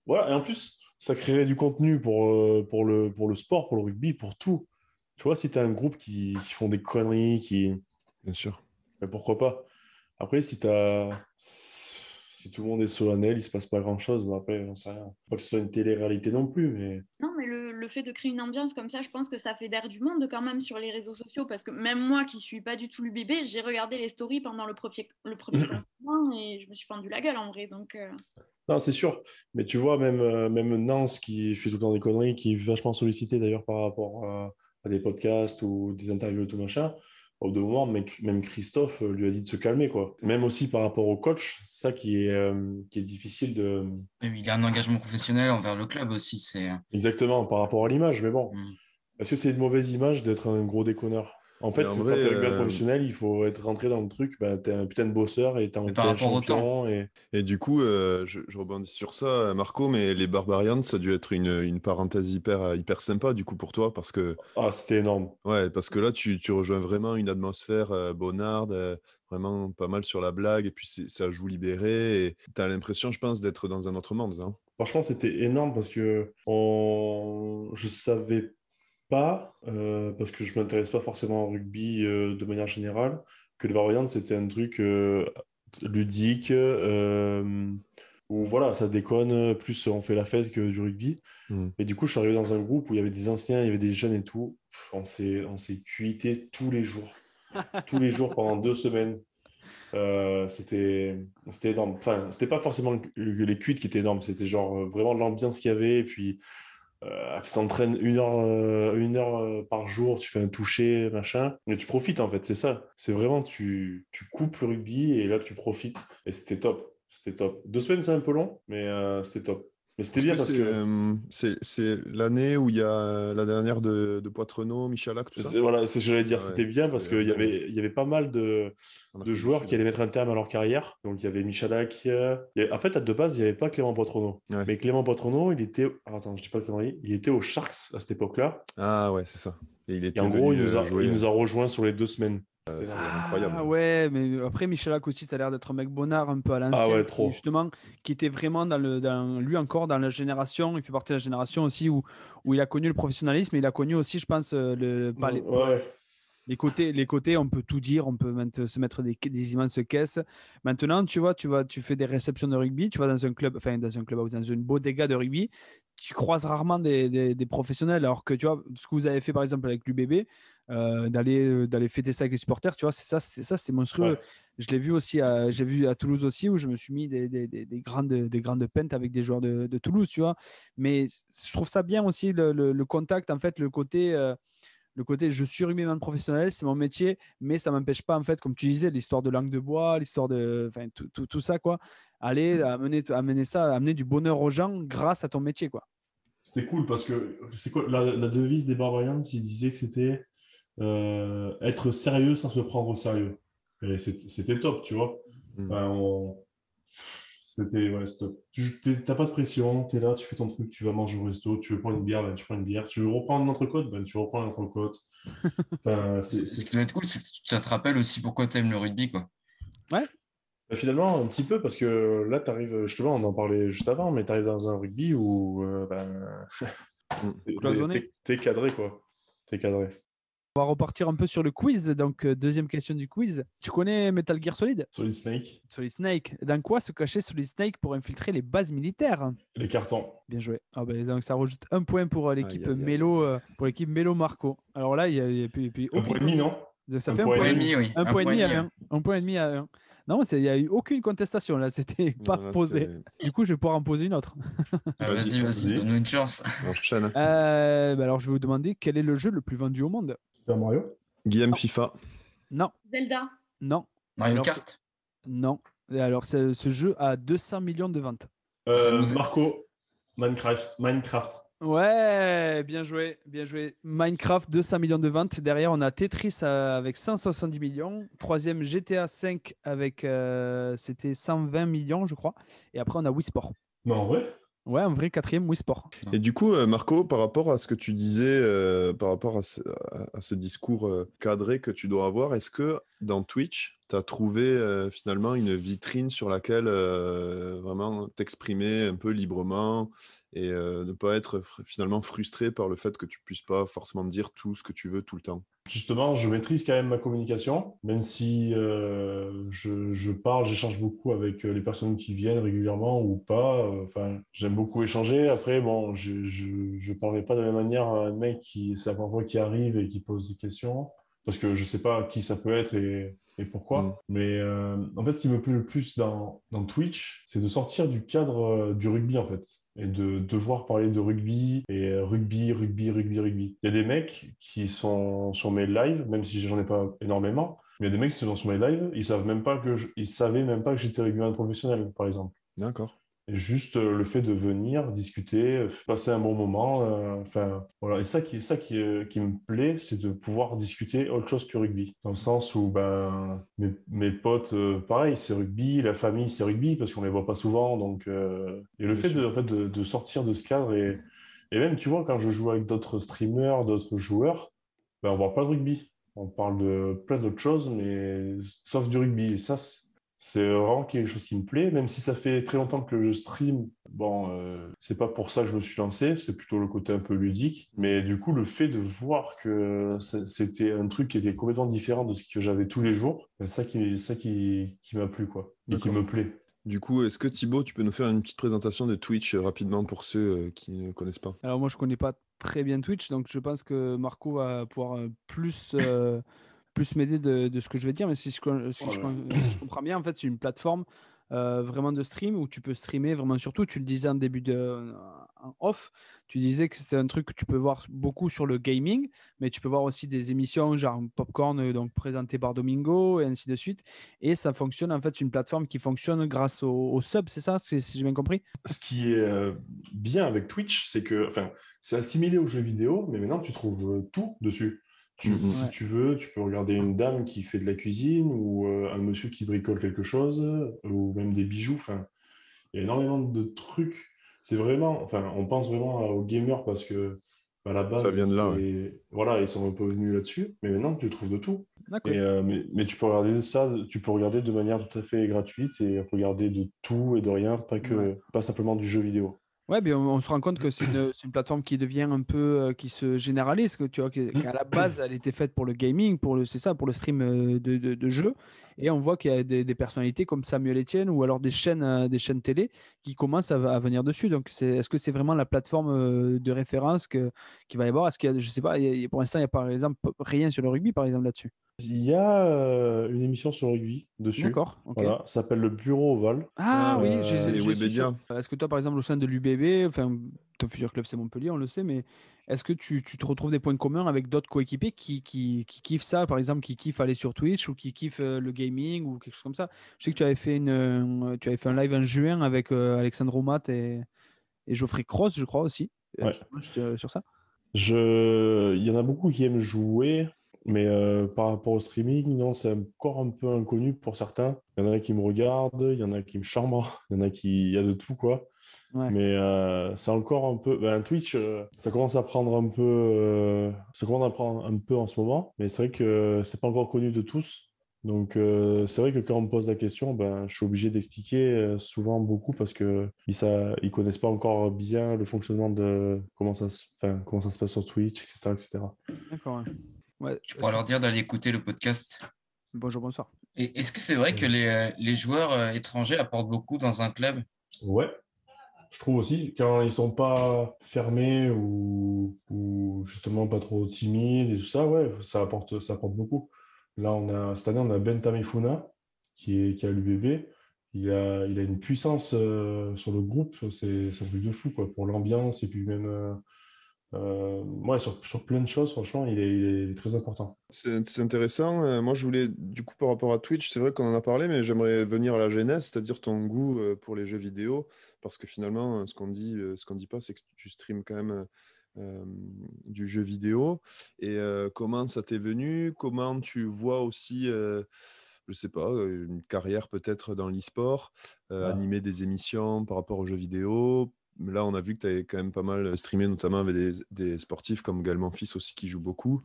voilà. Et en plus, ça créerait du contenu pour, euh, pour, le, pour le sport, pour le rugby, pour tout. Tu vois, si tu as un groupe qui, qui font des conneries, qui. Bien sûr. Ben, pourquoi pas? Après, si t'as... Si tout le monde est solennel, il se passe pas grand-chose. Bon, après, j'en sais rien. Pas que ce soit une télé-réalité non plus, mais. Non, mais le, le fait de créer une ambiance comme ça, je pense que ça fait d'air du monde quand même sur les réseaux sociaux, parce que même moi qui suis pas du tout l'UBB, j'ai regardé les stories pendant le premier, le premier confinement et je me suis fendu la gueule en vrai. Donc, euh, Non, c'est sûr. Mais tu vois, même, euh, même Nance qui fait tout le temps des conneries, qui est vachement sollicité d'ailleurs par rapport à, à des podcasts ou des interviews et tout machin, au bout moment, même Christophe euh, lui a dit de se calmer, quoi. Même aussi par rapport au coach, c'est ça qui est, euh, qui est difficile de. Il a un engagement professionnel envers le club aussi. C'est Exactement, par rapport à l'image, mais bon. Mm. Est-ce que c'est une mauvaise image d'être un gros déconneur? En fait, en quand vrai, t'es rugbyman euh, professionnel, il faut être rentré dans le truc, bah, t'es un putain de bosseur et t'es un, par t'es un temps. champion. Et... Et du coup, euh, je, je rebondis sur ça, Marco, mais les Barbarians, ça a dû être une, une parenthèse hyper, hyper sympa du coup pour toi, parce que, Ah, c'était énorme. ouais, parce que là, tu, tu rejoins vraiment une atmosphère euh, bonarde, euh, vraiment pas mal sur la blague, et puis ça joue libéré, et tu as l'impression, je pense, d'être dans un autre monde. hein. Franchement, c'était énorme parce que on... je savais pas, euh, parce que je m'intéresse pas forcément au rugby euh, de manière générale, que les Barbarians, c'était un truc euh, ludique, euh, où voilà, ça déconne, plus on fait la fête que du rugby. Mm. Et du coup, je suis arrivé dans un groupe où il y avait des anciens, il y avait des jeunes et tout. Pff, On s'est, on s'est cuité tous les jours. tous les jours pendant deux semaines. Euh, c'était c'était énorme. Enfin, c'était pas forcément le- les cuites qui étaient énormes, c'était genre vraiment l'ambiance qu'il y avait. Et puis, euh, tu t'entraînes une heure, euh, une heure euh, par jour, tu fais un toucher, machin. Mais tu profites en fait, c'est ça. C'est vraiment, tu, tu coupes le rugby et là, tu profites. Et c'était top. C'était top. Deux semaines, c'est un peu long, mais c'était top. Mais c'était bien parce que. euh, c'est l'année où il y a euh, la dernière de, de Poitrenaud, Michalak, tout ça? C'est- Voilà, c'est ce que j'allais dire. Ouais, C'était bien parce qu'il y vraiment- avait, il y avait pas mal de, de joueurs qui allaient mettre un terme à leur carrière. Donc il y avait Michalak. euh, En fait, à de base, il n'y avait pas Clément Poitronneau. Ouais. Mais Clément Poitronneau, il était. ah, attends, je dis pas conneries. Il était aux Sharks à cette époque-là. Ah ouais, c'est ça. Et il Et était en gros, il nous, euh, a, jouer. il nous a rejoints sur les deux semaines. Euh, c'est incroyable. Ah ouais, mais après Michalak aussi, ça a l'air d'être un mec bonnard un peu à l'ancien. Ah ouais, qui, trop. justement, qui était vraiment dans le, dans, lui encore dans la génération. Il fait partie de la génération aussi où, où il a connu le professionnalisme. Et il a connu aussi, je pense, euh, le, pas les, Ouais. les côtés. Les côtés, on peut tout dire, on peut se mettre des, des immenses caisses. Maintenant, tu vois, tu vas, tu fais des réceptions de rugby, tu vas dans un club, enfin dans un club, dans une bodega de rugby, tu croises rarement des, des- des professionnels. Alors que tu vois, ce que vous avez fait par exemple avec l'UBB, euh, d'aller euh, d'aller fêter ça avec les supporters, tu vois, c'est ça, c'est ça, c'est monstrueux. Ouais. Je l'ai vu aussi, à, j'ai vu à Toulouse aussi où je me suis mis des, des, des- des grandes des grandes pentes avec des joueurs de, de Toulouse, tu vois. Mais je trouve ça bien aussi le, le- le contact, en fait, le côté. euh, le côté je suis rugbyman professionnel, c'est mon métier, mais ça m'empêche pas, en fait, comme tu disais, l'histoire de langue de bois, l'histoire de. Enfin, tout, tout, tout ça, quoi. Aller amener, amener ça, amener du bonheur aux gens grâce à ton métier, quoi. C'était cool parce que c'est quoi la, la devise des Barbarians Il disait que c'était euh, être sérieux sans se prendre au sérieux. Et c'était top, tu vois. Mm. Enfin, on- C'était ouais, c'est top. Tu t'as pas de pression, tu es là, tu fais ton truc, tu vas manger au resto, tu veux prendre une bière, ben, tu prends une bière, tu veux reprendre une entrecôte, ben, tu reprends une entrecôte. Enfin, c'est- Ce c'est- qui doit être cool, c'est que ça te rappelle aussi pourquoi tu aimes le rugby. Quoi. Ben, finalement, un petit peu, parce que là, tu arrives, justement, on en parlait juste avant, mais tu arrives dans un rugby où euh, ben, c'est- Cloisonné. t'es- t'es cadré, quoi. T'es cadré. On va repartir un peu sur le quiz. Donc, euh, deuxième question du quiz. Tu connais Metal Gear Solid? Solid Snake, Solid Snake. Dans quoi se cachait Solid Snake pour infiltrer les bases militaires? Les cartons. Bien joué. Ah ben, donc ça rajoute un point pour euh, l'équipe euh, pour l'équipe Mélo Marco. Alors là, il y a, y a puis- puis Un point et demi, non? Ça un fait un point point, et demi. oui. un point et demi à un. Un point et demi à un. Non, c'est- il n'y a eu aucune contestation là. C'était pas posé. Du coup, je vais pouvoir en poser une autre. Ah, Vas-y, Vas-y, donne-nous une chance. Euh, ben alors, je vais vous demander quel est le jeu le plus vendu au monde? Super Mario Guillaume FIFA. Non, Zelda. non, Mario Alors, Kart. non. Et alors, ce ce jeu a 200 millions de ventes. Euh, Marco, Minecraft. Minecraft. Ouais, bien joué, bien joué. Minecraft, 200 millions de ventes. Derrière, on a Tetris euh, avec 170 millions. Troisième, GTA 5 avec, euh, c'était 120 millions, je crois. Et après, on a Wii Sport. Non, en vrai? Ouais, en vrai, quatrième, Wii Sport. Et du coup, euh, Marco, par rapport à ce que tu disais, euh, par rapport à ce, à- à ce discours euh, cadré que tu dois avoir, est-ce que dans Twitch, tu as trouvé euh, finalement une vitrine sur laquelle euh, vraiment t'exprimer un peu librement et euh, ne pas être finalement frustré par le fait que tu puisses pas forcément dire tout ce que tu veux tout le temps? Justement, je maîtrise quand même ma communication, même si je, parle, j'échange beaucoup avec les personnes qui viennent régulièrement ou pas. Enfin, j'aime beaucoup échanger. Après, bon, je je parlerai pas de la même manière à un mec qui c'est la première fois qui arrive et qui pose des questions, parce que je sais pas qui ça peut être et, et pourquoi. Mm. Mais euh, en fait, ce qui me plaît le plus dans, dans Twitch, c'est de sortir du cadre euh, du rugby en fait et de devoir parler de rugby et euh, rugby, rugby, rugby, rugby. Il y a des mecs qui sont sur mes lives, même si j'en ai pas énormément, mais il y a des mecs qui sont sur mes lives, ils savent même pas que je- ils savaient même pas que j'étais rugbyman professionnel, par exemple. D'accord. Juste euh, le fait de venir discuter, euh, passer un bon moment, euh, enfin voilà. Et ça qui, ça qui, euh, qui me plaît, c'est de pouvoir discuter autre chose que rugby. Dans le sens où ben mes, mes potes, euh, pareil, c'est rugby, la famille, c'est rugby parce qu'on les voit pas souvent. Donc et le fait de, en fait de, de sortir de ce cadre et et même tu vois quand je joue avec d'autres streamers, d'autres joueurs, ben on voit pas de rugby. On parle de plein d'autres choses, mais sauf du rugby. Et ça, c'est- vraiment quelque chose qui me plaît, même si ça fait très longtemps que je stream. Bon, euh, c'est pas pour ça que je me suis lancé, c'est plutôt le côté un peu ludique. Mais du coup, le fait de voir que c'était un truc qui était complètement différent de ce que j'avais tous les jours, c'est ça qui, ça qui, qui m'a plu, quoi, et qui me plaît. Du coup, est-ce que Thibaut, tu peux nous faire une petite présentation de Twitch euh, rapidement pour ceux euh, qui ne connaissent pas? Alors moi, je connais pas très bien Twitch, donc je pense que Marco va pouvoir euh, plus, euh, plus m'aider de, de ce que je vais dire, mais si je, comprends bien, en fait, c'est une plateforme euh, vraiment de stream où tu peux streamer vraiment surtout. Tu le disais en début de en off, tu disais que c'était un truc que tu peux voir beaucoup sur le gaming, mais tu peux voir aussi des émissions genre Popcorn, euh, donc présentées par Domingo et ainsi de suite. Et ça fonctionne en fait, c'est une plateforme qui fonctionne grâce au, au sub, c'est ça, si j'ai bien compris? Ce qui est euh, bien avec Twitch, c'est que, enfin, c'est assimilé aux jeux vidéo, mais maintenant tu trouves tout dessus. Tu, Mhm. Si tu veux, tu peux regarder une dame qui fait de la cuisine ou euh, un monsieur qui bricole quelque chose euh, ou même des bijoux. Enfin, il y a énormément de trucs. C'est vraiment, enfin, on pense vraiment aux gamers parce que à la base, Ça vient de là, c'est- voilà, ils sont un peu venus là-dessus. Mais maintenant, tu trouves de tout. Et, euh, mais, mais tu peux regarder ça, tu peux regarder de manière tout à fait gratuite et regarder de tout et de rien, pas que, Ouais. pas simplement du jeu vidéo. Ouais, bien, on, on se rend compte que c'est une, plateforme qui devient un peu, euh, qui se généralise, que tu vois, qu'à la base, elle était faite pour le gaming, pour le, c'est ça, pour le stream euh, de, de, de jeux. Et on voit qu'il y a des, des personnalités comme Samuel Etienne ou alors des chaînes, euh, des chaînes télé qui commencent à, à venir dessus. Donc, est-ce que c'est vraiment la plateforme euh, de référence que, qu'il va y avoir? Est-ce qu'il y a, je sais pas, il a- pour l'instant, il n'y a par exemple rien sur le rugby, par exemple, là-dessus? Il y a euh, une émission sur le rugby dessus. D'accord. Voilà, ça s'appelle le Bureau Oval. Ah oui, Euh, les j'ai Est-ce que toi, par exemple, au sein de l'UBB, enfin, ton futur club, c'est Montpellier, on le sait, mais est-ce que tu, tu te retrouves des points communs avec d'autres coéquipiers qui, qui, qui kiffent ça, par exemple, qui kiffent aller sur Twitch ou qui kiffent euh, le gaming ou quelque chose comme ça? Je sais que tu avais fait, une, euh, tu avais fait un live en juin avec euh, Alexandre Omat et, et Geoffrey Cross, je crois aussi, Ouais. sur ça. Je... Il y en a beaucoup qui aiment jouer, mais euh, par rapport au streaming, non, c'est encore un peu inconnu pour certains. Il y en a qui me regardent, il y en a qui me chambrent, il y en a qui... Il y a de tout, quoi. Ouais. Mais euh, c'est encore un peu... Ben, Twitch, euh, ça commence à prendre un peu... Ça commence à prendre un peu en ce moment, mais c'est vrai que c'est pas encore connu de tous. Donc, c'est vrai que quand on me pose la question, ben, je suis obligé d'expliquer souvent beaucoup parce que ils, ça, ils connaissent pas encore bien le fonctionnement de comment ça se, comment ça se passe sur Twitch, etc., etc. D'accord. ouais. Ouais, Tu pourras leur dire d'aller écouter le podcast. Bonjour, bonsoir. Et est-ce que c'est vrai que les, euh, les joueurs euh, étrangers apportent beaucoup dans un club? Ouais, je trouve aussi quand ils sont pas fermés ou, ou justement pas trop timides et tout ça, ouais, ça apporte, ça apporte beaucoup. Là, on a, cette année, on a Ben Tamifuna qui est, qui est à l'UBB. Il a, il a une puissance euh, sur le groupe, c'est c'est un truc de fou quoi, pour l'ambiance et puis même euh, euh, ouais, sur, sur plein de choses, franchement, il est, il est- très important. C'est intéressant. Euh, moi, je voulais, du coup, par rapport à Twitch, c'est vrai qu'on en a parlé, mais j'aimerais venir à la genèse, c'est-à-dire ton goût euh, pour les jeux vidéo, parce que finalement, euh, ce qu'on dit, ce qu'on dit pas, c'est que tu streams quand même du jeu vidéo. Et comment ça t'est venu? Comment tu vois aussi, je sais pas, une carrière peut-être dans l'e-sport, euh, Ah. animer des émissions par rapport aux jeux vidéo. Là, on a vu que tu avais quand même pas mal streamé, notamment avec des, sportifs comme Gaël Monfils aussi qui joue beaucoup.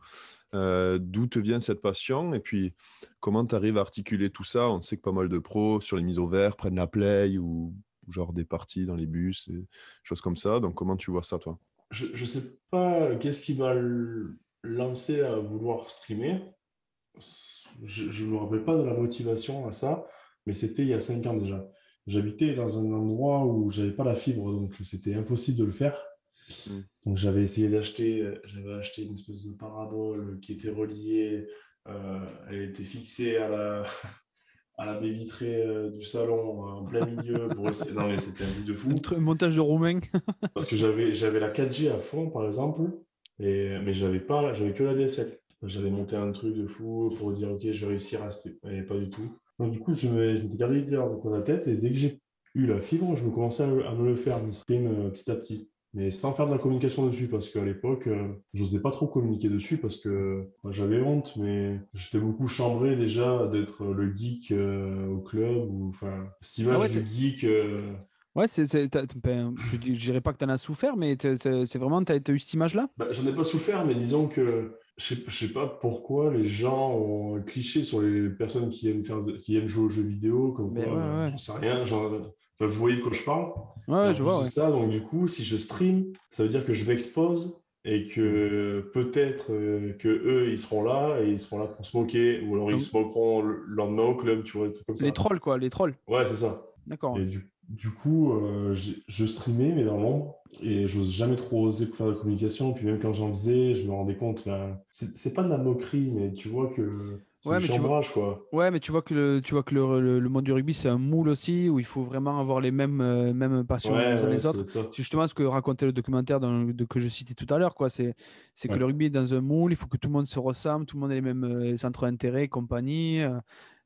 Euh, D'où te vient cette passion? Et puis comment tu arrives à articuler tout ça? On sait que pas mal de pros sur les mises au vert prennent la play ou, genre des parties dans les bus, choses comme ça. Donc comment tu vois ça toi? Je ne sais pas qu'est-ce qui m'a lancé à vouloir streamer. Je ne me rappelle pas de la motivation à ça, mais c'était il y a cinq ans déjà. J'habitais dans un endroit où j'avais pas la fibre, donc c'était impossible de le faire. Mm. Donc j'avais essayé d'acheter, j'avais acheté une espèce de parabole qui était reliée, euh, elle était fixée à la, à la baie vitrée euh, du salon en plein milieu pour essayer. Non mais c'était un truc de fou. Un montage de roumain. Parce que j'avais j'avais la 4G à fond, par exemple, et, mais j'avais pas, j'avais que la DSL. J'avais monté un truc de fou pour dire, OK, je vais réussir à stream. Et pas du tout. Donc, du coup, je m'étais gardé l'idée dans la tête, et dès que j'ai eu la fibre, je me commençais à, à me le faire, me stream euh, petit à petit. Mais sans faire de la communication dessus, parce qu'à l'époque, euh, j'osais pas trop communiquer dessus, parce que bah, j'avais honte, mais j'étais beaucoup chambré déjà d'être le geek euh, au club, ou enfin, cette image Ah ouais, du geek. euh, Ouais, c'est, c'est- t'as- ben, je je dirais pas que tu en as souffert, mais c'est vraiment, tu as eu cette image-là? Bah, j'en ai pas souffert, mais disons que je je sais pas pourquoi les gens ont un cliché sur les personnes qui aiment, faire de- qui aiment jouer aux jeux vidéo, comme quoi, ouais, euh, ouais. j'en sais rien. genre, enfin, vous voyez de quoi je parle? Ouais, je vois. ça, donc du coup, si je stream, ça veut dire que je m'expose et que peut-être euh, que eux, ils seront là et ils seront là pour se moquer, ou alors ils oui. se moqueront le lendemain au club, tu vois, des trucs comme ça. Les trolls, quoi, les trolls. Ouais, c'est ça. D'accord. Et du, du coup, euh, je streamais, mais dans l'ombre, et j'ose jamais trop oser faire de communication. Puis même quand j'en faisais, je me rendais compte, ben, c'est pas de la moquerie, mais tu vois que Ouais, mais tu vois- quoi. Ouais, mais tu vois que le, tu vois que le, le- le monde du rugby, c'est un moule aussi, où il faut vraiment avoir les mêmes, euh, mêmes passions Ouais, les uns ouais, les autres. C'est justement ce que racontait le documentaire dans- de- que je citais tout à l'heure. quoi. C'est que le rugby est dans un moule, il faut que tout le monde se ressemble, tout le monde ait les mêmes euh, centres d'intérêt, compagnie. euh.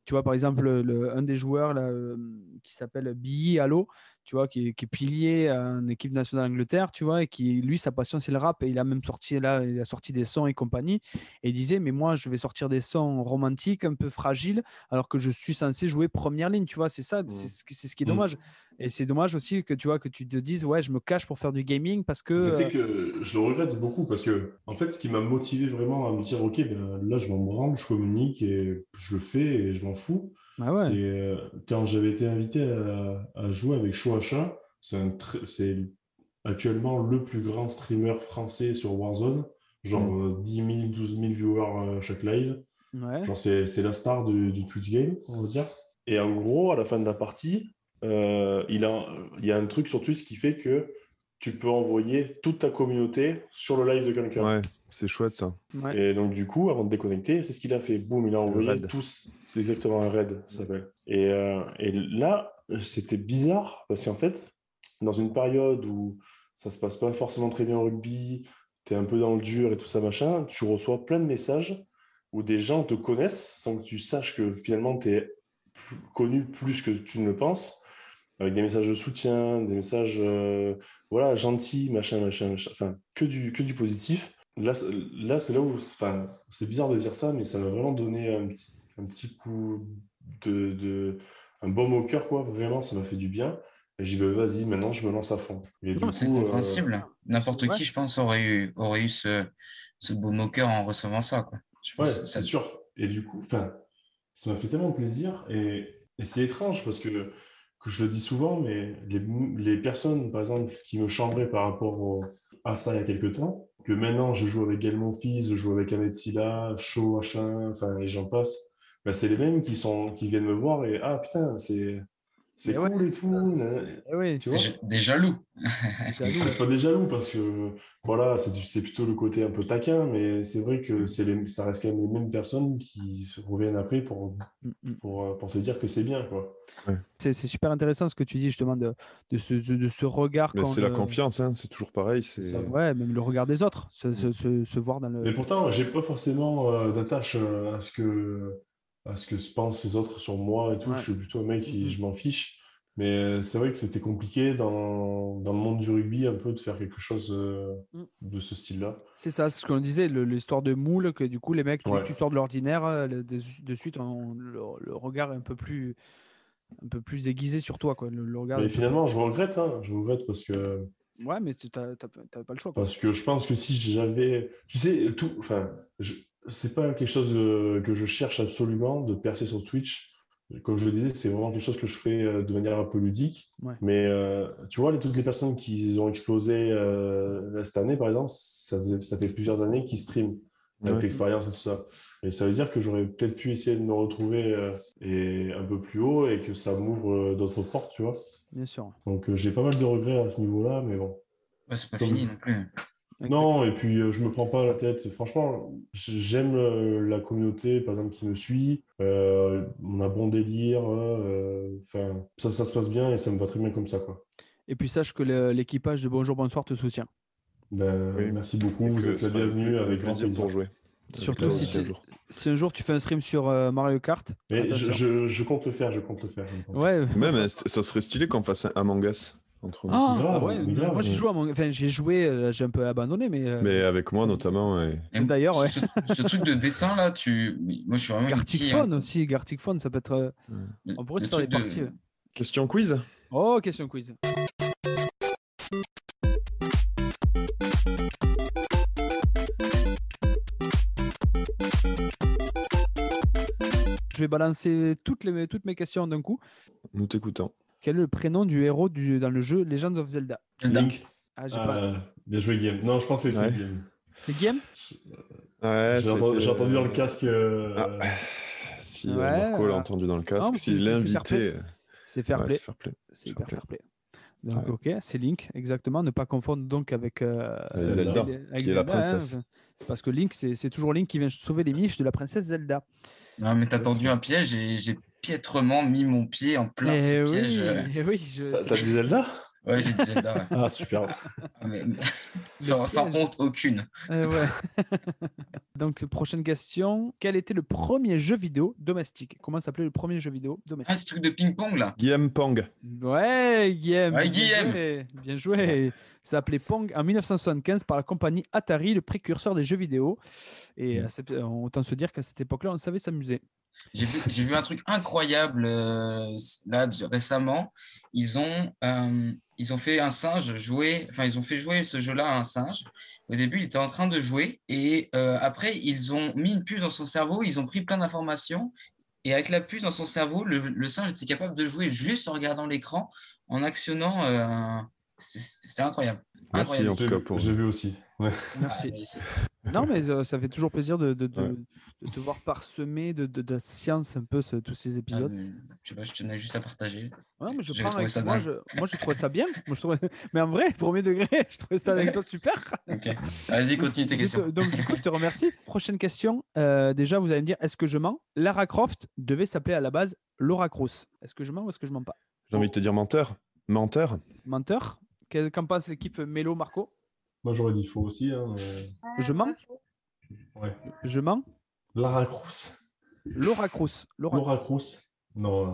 Tu vois, par exemple, le- un des joueurs euh, qui s'appelle Billy Allo, tu vois, qui, est- qui est pilier en équipe nationale d'Angleterre, tu vois, et qui, lui, sa passion, c'est le rap. Et il a même sorti là, il a sorti des sons et compagnie. Et il disait, mais moi, je vais sortir des sons romantiques, un peu fragiles, alors que je suis censé jouer première ligne, tu vois. C'est ça, c'est ce qui- c'est ce qui est Mm. dommage. Et c'est dommage aussi que tu vois que tu te dises, ouais, je me cache pour faire du gaming parce que. Mais tu sais euh, que je le regrette beaucoup parce que, en fait, ce qui m'a motivé vraiment à me dire, OK, ben, là, je m'en branle, je communique et je le fais et je m'en fous. Ah ouais. Euh, quand j'avais été invité à, à jouer avec Shoacha, c'est un tr- c'est actuellement le plus grand streamer français sur Warzone, genre euh, 10 000, 12 000 viewers euh, chaque live. Ouais. Genre c'est c'est la star du, du Twitch game, on va dire. Et en gros, à la fin de la partie, euh, il, a, il y a un truc sur Twitch qui fait que tu peux envoyer toute ta communauté sur le live de quelqu'un. Ouais, c'est chouette ça. Ouais. Et donc, du coup, avant de déconnecter, c'est ce qu'il a fait. Boum, il a envoyé raid. tous. C'est exactement un raid, ça s'appelle. Et, euh, et là, c'était bizarre parce qu'en fait, dans une période où ça se passe pas forcément très bien au rugby, tu es un peu dans le dur et tout ça, machin, tu reçois plein de messages où des gens te connaissent sans que tu saches que finalement tu es connu plus que tu ne le penses, avec des messages de soutien, des messages euh, voilà, gentils, machin, machin, machin, enfin, que du, que du positif. Là, c'est- là c'est là où, enfin, c'est bizarre de dire ça, mais ça m'a vraiment donné un petit, un petit coup de, de, un baume au cœur, quoi. Vraiment, ça m'a fait du bien. Et j'ai dit, bah, vas-y, maintenant, je me lance à fond. C'est euh, compréhensible. N'importe ouais. qui, je pense, aurait eu, aurait eu ce, ce beau moqueur en recevant ça. Quoi. Je pense Ouais, c'est sûr. Et du coup, enfin, ça m'a fait tellement plaisir. Et, et c'est étrange parce que, que je le dis souvent, mais les, les personnes, par exemple, qui me chambraient par rapport au- à ça il y a quelques temps, que maintenant je joue avec Gaël Monfils, je joue avec Ahmed Silla, Shaw, enfin, et j'en passe, bah, c'est les mêmes qui, sont, qui viennent me voir et ah putain, c'est c'est ouais. cool et tout. Eh oui, Tu vois Des, jaloux. jaloux. c'est pas des jaloux parce que voilà, c'est c'est plutôt le côté un peu taquin, mais c'est vrai que c'est les, ça reste quand même les mêmes personnes qui se reviennent après pour, Mm, mm. pour, euh, pour te dire que c'est bien. Quoi. C'est c'est super intéressant ce que tu dis justement de, de, ce, de, de ce regard. C'est la euh, confiance, hein, c'est toujours pareil. C'est. Ouais, même le regard des autres, se, se, se, se voir dans le. Mais pourtant, j'ai pas forcément euh, d'attache euh, à ce que à ce que se pensent les autres sur moi et tout. Ouais. Je suis plutôt un mec qui Mhm. je m'en fiche. Mais euh, c'est vrai que c'était compliqué dans, dans le monde du rugby un peu de faire quelque chose euh, Mm. de ce style-là. C'est ça, c'est ce qu'on disait, l'histoire de moule, que du coup, les mecs, tu, Ouais. tu sors de l'ordinaire, euh, de, de suite, on- le, le regard est un peu plus, un peu plus aiguisé sur toi. Quoi. Le, le regard Mais finalement, je regrette. hein, je regrette parce que Ouais, mais tu n'avais pas le choix. quoi. Parce que je pense que si j'avais. Tu sais, tout. Enfin, je... c'est pas quelque chose euh, que je cherche absolument de percer sur Twitch. Comme je le disais, c'est vraiment quelque chose que je fais euh, de manière un peu ludique. Ouais. Mais euh, tu vois, les- toutes les personnes qui ont explosé euh, cette année, par exemple, ça, faisait- ça fait plusieurs années qu'ils streament avec Ouais. l'expérience et tout ça. Et ça veut dire que j'aurais peut-être pu essayer de me retrouver euh, et un peu plus haut et que ça m'ouvre euh, d'autres portes, tu vois. Bien sûr. Donc euh, j'ai pas mal de regrets à ce niveau-là, mais bon. Ouais, c'est pas Comme- fini non plus. Non, et puis euh, je me prends pas la tête. Franchement, j'aime euh, la communauté, par exemple, qui me suit. Euh, on a bon délire. euh, Enfin, ça, ça se passe bien et ça me va très bien comme ça, quoi. Et puis sache que l'équipage de Bonjour Bonsoir te soutient. Ben, Oui. merci beaucoup. Et Vous êtes la bienvenue avec grand plaisir plaisir. pour jouer. Surtout si un jour. Si un jour tu fais un stream sur euh, Mario Kart, Mais je, attention. je- je compte le faire, je compte le faire. compte. ouais. Même, ça serait stylé qu'on fasse un Among Us entre nous. Ah, Grave, ouais, grave. moi j'ai joué, à mon- enfin, j'ai joué, euh, j'ai un peu abandonné, mais, euh, Mais avec moi notamment. D'ailleurs, ouais. ce, ce truc de dessin là, tu... moi je suis vraiment une Phone aussi, Gartic Phone, ça peut être. euh, le- On pourrait se faire des truc de- parties. Question quiz Oh, question quiz. Je vais balancer toutes, les, toutes mes questions d'un coup. Nous t'écoutons. Quel est le prénom du héros du, dans le jeu Legends of Zelda? Link. Ah, j'ai pas. bien joué, Game. Non, je pense que c'est Ouais. Game. C'est Game Ouais, J'ai entendu, dans le casque. euh, Ah. Si euh, Ouais, Marco l'a entendu dans le casque, si l'invité. C'est fair play. c'est fair play. C'est fair hyper play. fair play. Donc, Ouais. ok, c'est Link, exactement. Ne pas confondre donc avec euh, Avec Zelda, avec qui est la hein. princesse. C'est parce que Link, c'est c'est toujours Link qui vient sauver les miches de la princesse Zelda. Non, mais t'as tendu un piège et j'ai piètrement mis mon pied en plein Eh ce oui, piège. euh. eh oui, je- T'as dit Zelda? Ouais, j'ai dit Zelda, ouais. Ah, super. Ah, mais- sans, honte aucune. Euh, ouais. Donc, prochaine question. Quel était le premier jeu vidéo domestique? Comment s'appelait le premier jeu vidéo Ah, domestique ce truc de ping-pong là. Guillaume Pong. Ouais, Guillaume. Ouais, bien Guillaume. joué, Bien joué. Ça s'appelait Pong en 1975 par la compagnie Atari, le précurseur des jeux vidéo. Et Mm. à cette- autant se dire qu'à cette époque-là, on savait s'amuser. J'ai vu, vu un truc incroyable euh, là récemment. Ils ont, euh, ils ont fait un singe jouer, enfin ils ont fait jouer ce jeu-là à un singe. Au début, il était en train de jouer et euh, après ils ont mis une puce dans son cerveau, ils ont pris plein d'informations et avec la puce dans son cerveau, le, singe était capable de jouer juste en regardant l'écran, en actionnant. C'était incroyable. Merci Incroyable. en tout cas pour. J'ai vu aussi. Ouais. Merci. Ah, c'est- Non, mais euh, ça fait toujours plaisir de, de, de- Ouais. de te voir parsemer de, de, de science un peu ce- tous ces ah, épisodes. mais je sais pas, je tenais juste à partager. Ouais, mais je J'avais prends trouvé avec- ça moi, je, moi, je trouvais ça bien. Moi, je trouvais... Mais en vrai, premier degré, je trouvais ça avec toi super. Ok, vas-y, continue tes questions. Donc, du coup, je te remercie. Prochaine question. Euh, déjà, vous allez me dire est-ce que je mens? Lara Croft devait s'appeler à la base Laura Cruz. Est-ce que je mens ou est-ce que je mens pas? J'ai envie de te dire menteur. Menteur. Menteur? Qu'en pense l'équipe Mélo Marco? Moi, j'aurais dit faux aussi. Hein, mais- Je mens? Ouais. Je mens? Lara Cruz. Laura Cruz. Laura Laura Cruz. Non.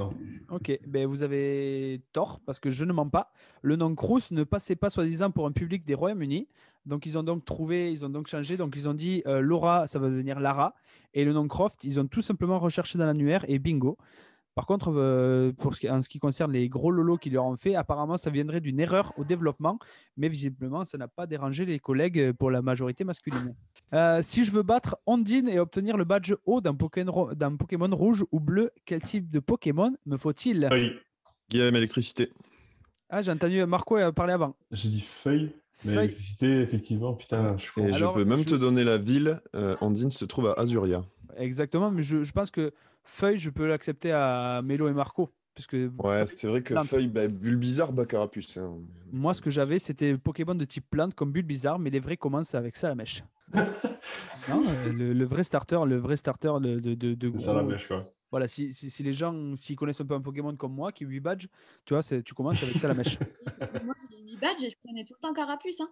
euh, Ok, ben vous avez tort parce que je ne mens pas. Le nom Cruz ne passait pas soi-disant pour un public des Royaumes-Unis. Donc ils ont donc trouvé, ils ont donc changé. Donc ils ont dit euh, Laura, ça va devenir Lara. Et le nom Croft, ils ont tout simplement recherché dans l'annuaire et bingo. Par contre, euh, pour ce qui, en ce qui concerne les gros lolos qu'ils leur ont fait, apparemment ça viendrait d'une erreur au développement, mais visiblement ça n'a pas dérangé les collègues pour la majorité masculine. Euh, si je veux battre Ondine et obtenir le badge haut d'un Pokémon, rouge ou bleu, quel type de Pokémon me faut-il? Feuille. Guillaume électricité. Ah, j'ai entendu Marco euh, parler avant. J'ai dit feuille. Mais Feuille. l'électricité, effectivement, putain, je suis con. Et Alors, je peux même je- te donner la ville. Euh, Andine se trouve à Azuria. Exactement, mais je, je pense que Feuille, je peux l'accepter à Mélo et Marco. Puisque Ouais, c'est vrai que Plante. feuille, bah, Bulbizarre, Bacarapuce. hein. moi, ce que j'avais, c'était Pokémon de type plante comme Bulbizarre, mais les vrais commencent avec ça, la mèche. Non, euh, le, le vrai starter, le vrai starter de, de, de, de ça la gros- mèche, quoi. Voilà, si, si, si les gens, s'ils connaissent un peu un Pokémon comme moi, qui 8 badges, tu vois, tu commences avec ça, la mèche. Moi, j'ai 8 badges et je prenais tout le temps Carapuce. Hein.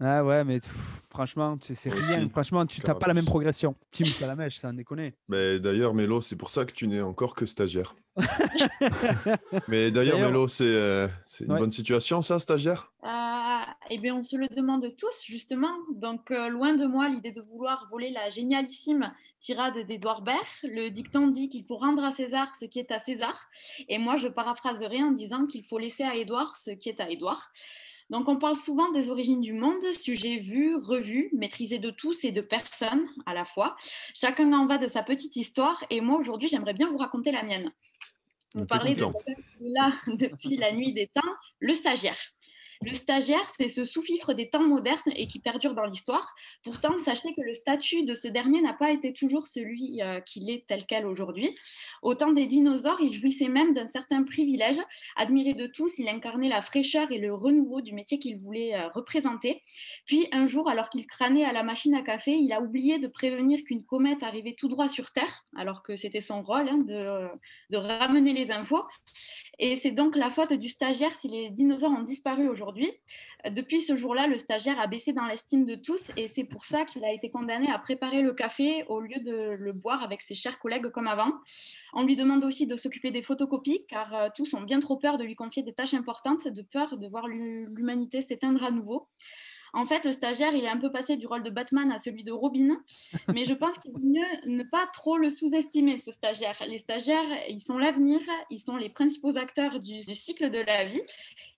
Ah ouais, mais pff, franchement, c'est rien. aussi, Franchement, tu n'as pas la même progression. Team Salamèche, ça en déconne. Mais d'ailleurs, Mélo, c'est pour ça que tu n'es encore que stagiaire. Mais d'ailleurs, Mélo, c'est euh, c'est une Ouais. bonne situation, ça, stagiaire? Ah, eh bien, on se le demande tous, justement. Donc, euh, loin de moi l'idée de vouloir voler la génialissime tirade d'Édouard Baird. Le dicton dit qu'il faut rendre à César ce qui est à César. Et moi, je paraphraserai en disant qu'il faut laisser à Édouard ce qui est à Édouard. Donc, on parle souvent des origines du monde, sujet vu, revu, maîtrisé de tous et de personne à la fois. Chacun en va de sa petite histoire. Et moi, aujourd'hui, j'aimerais bien vous raconter la mienne. Vous parlez de là depuis la nuit des temps, le stagiaire. Le stagiaire, c'est ce sous-fifre des temps modernes et qui perdure dans l'histoire. Pourtant, sachez que le statut de ce dernier n'a pas été toujours celui euh, qu'il est tel quel aujourd'hui. Au temps des dinosaures, il jouissait même d'un certain privilège. Admiré de tous, il incarnait la fraîcheur et le renouveau du métier qu'il voulait euh, représenter. Puis un jour, alors qu'il crânait à la machine à café, il a oublié de prévenir qu'une comète arrivait tout droit sur Terre, alors que c'était son rôle hein, de, de ramener les infos. Et c'est donc la faute du stagiaire si les dinosaures ont disparu aujourd'hui. Euh, Depuis ce jour-là, le stagiaire a baissé dans l'estime de tous et c'est pour ça qu'il a été condamné à préparer le café au lieu de le boire avec ses chers collègues comme avant. On lui demande aussi de s'occuper des photocopies car euh, tous ont bien trop peur de lui confier des tâches importantes, de peur de voir l'hu- l'humanité s'éteindre à nouveau. En fait, le stagiaire, il est un peu passé du rôle de Batman à celui de Robin, mais je pense qu'il vaut mieux ne pas trop le sous-estimer, ce stagiaire. Les stagiaires, ils sont l'avenir, ils sont les principaux acteurs du, cycle de la vie.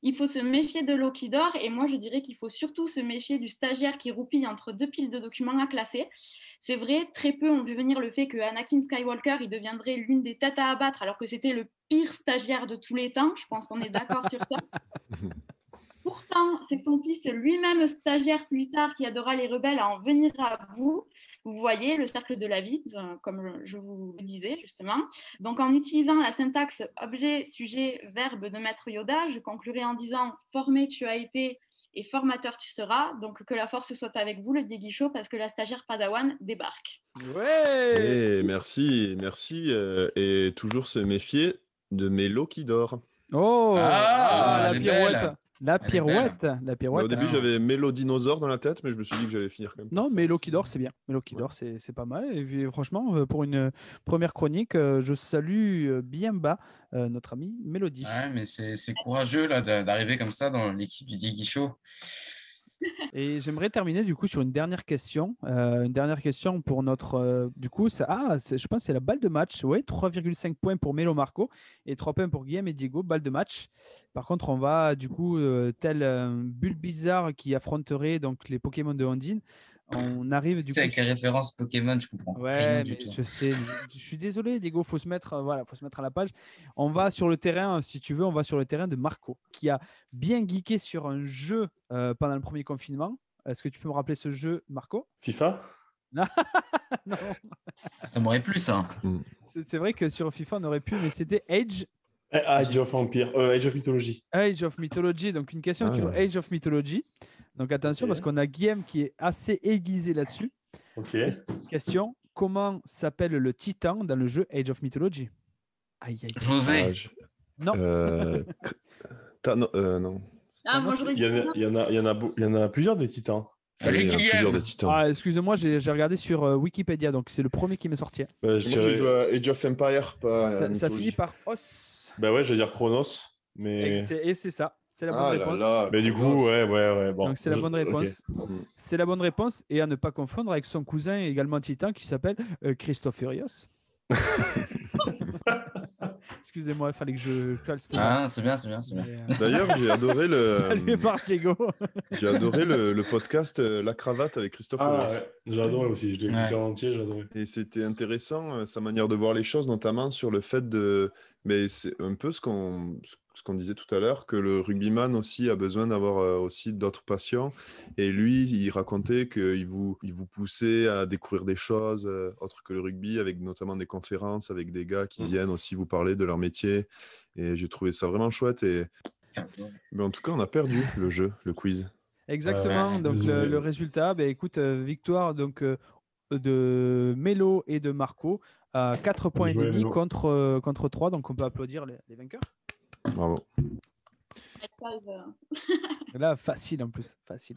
Il faut se méfier de l'eau qui dort, et moi je dirais qu'il faut surtout se méfier du stagiaire qui roupille entre deux piles de documents à classer. C'est vrai, très peu ont vu venir le fait que Anakin Skywalker, il deviendrait l'une des têtes à abattre, alors que c'était le pire stagiaire de tous les temps. Je pense qu'on est d'accord sur ça. pourtant, c'est son fils lui-même stagiaire plus tard qui aidera les rebelles à en venir à bout. Vous voyez le cercle de la vie, euh, comme je vous le disais justement. Donc, en utilisant la syntaxe objet, sujet, verbe de Maître Yoda, je conclurai en disant formé tu as été et formateur tu seras. Donc, que la force soit avec vous, le Dieguichot, parce que la stagiaire Padawan débarque. Ouais Eh, merci, merci. euh, et toujours se méfier de Mélo qui dort. Oh Ah, la elle pirouette. La pirouette La Bah, pirouette au début, hein. j'avais Mélo dinosaure dans la tête, mais je me suis dit que j'allais finir quand même. Non, mais qui dort, c'est bien. Mélo qui dort, c'est c'est pas mal. Et puis, franchement, euh, pour une euh, première chronique, euh, je salue bien bas notre amie Mélodie. Ouais, mais c'est c'est courageux d'arriver comme ça dans l'équipe du Diggy Show. Et j'aimerais terminer du coup sur une dernière question. Euh, une dernière question pour notre. euh, du coup, ça, ah, je pense que c'est la balle de match. Oui, 3,5 points pour Mélo Marco et 3 points pour Guillaume et Diego. Balle de match. Par contre, on va du coup, euh, tel bulle bizarre qui affronterait donc les Pokémon de Ondine. On arrive du coup. avec les références Pokémon, je comprends rien Ouais, du mais tout. je sais. Je suis désolé, Diego. Faut se mettre, euh, voilà, faut se mettre à la page. On va sur le terrain, si tu veux, on va sur le terrain de Marco, qui a bien geeké sur un jeu euh, pendant le premier confinement. Est-ce que tu peux me rappeler ce jeu, Marco? FIFA? Non, Ah, Ça m'aurait plu ça. c'est c'est vrai que sur FIFA on aurait pu, mais c'était Age, Eh, Age of Empire, euh, Age of Mythology. Age of Mythology. Donc une question Ah. sur Age of Mythology. Donc attention parce qu'on a Guillaume qui est assez aiguisé là-dessus. Ok. Question comment s'appelle le titan dans le jeu Age of Mythology? Aïe aïe. José. Ah, je- Non. Euh, euh. Ah, Ah, moi, Il y, en a, il, y en a, il, y en a, beau- il y en a plusieurs des titans. Allez, Il y en a Guillaume. plusieurs des titans. Ah, excusez-moi, j'ai regardé sur euh, Wikipédia, donc c'est le premier qui m'est sorti. Bah, je Moi, j'ai dirais- joué à Age of Empire, pas Ça, finit par os. bah ouais, je vais dire Chronos. Mais, et c'est ça, c'est la bonne Ah là réponse. là, mais du coup, ouais, ouais, ouais. Bon, donc c'est la bonne réponse. C'est la bonne réponse et à ne pas confondre avec son cousin également titan qui s'appelle euh, Christophe Furios. Excusez-moi, il fallait que je cale Ah, c'est bien, c'est bien, c'est bien. Euh, D'ailleurs, j'ai adoré le, Salut Diego. j'ai adoré le, le podcast euh, La Cravate avec Christophe. Ah ouais, adoré aussi. Je l'ai écouté Ouais. en entier, j'ai adoré. Et c'était intéressant, euh, sa manière de voir les choses, notamment sur le fait de. Mais c'est un peu ce qu'on ce qu'on disait tout à l'heure, que le rugbyman aussi a besoin d'avoir euh, aussi d'autres passions. Et lui, il racontait qu'il vous, il vous poussait à découvrir des choses euh, autres que le rugby, avec notamment des conférences, avec des gars qui Mm. viennent aussi vous parler de leur métier. Et j'ai trouvé ça vraiment chouette. Et... Mais en tout cas, on a perdu le jeu, le quiz. Exactement. Ouais, donc le, résultat, ben, écoute, euh, victoire donc euh, de Mélo et de Marco à 4 points et demi contre, euh, contre 3. Donc on peut applaudir les, les vainqueurs. Bravo. Là, facile en plus. Facile.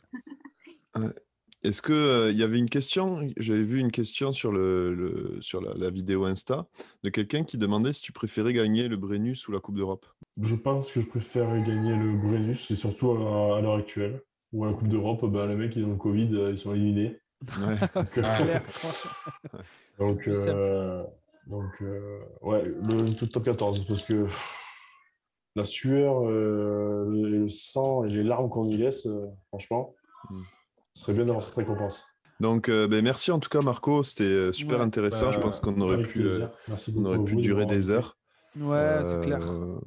Est-ce que euh, il y avait une question J'avais vu une question sur, le, le- sur la, la vidéo Insta de quelqu'un qui demandait si tu préférais gagner le Brennus ou la Coupe d'Europe. Je pense que je préfère gagner le Brennus, et surtout à, à l'heure actuelle. Ou à la Coupe d'Europe, bah, les mecs, ils ont le Covid, euh, ils sont éliminés. Ouais. C'est clair. Donc, euh, donc euh, ouais, le, le top 14, parce que pff, la sueur, euh, le, sang et les larmes qu'on y laisse, euh, franchement, Mm. ce serait bien d'avoir cette récompense. Donc, euh, ben, merci en tout cas, Marco. C'était super Ouais. intéressant. Je Bah, pense qu'on aurait pu, euh, on aurait pu durer des heures. Ouais, c'est clair. Euh,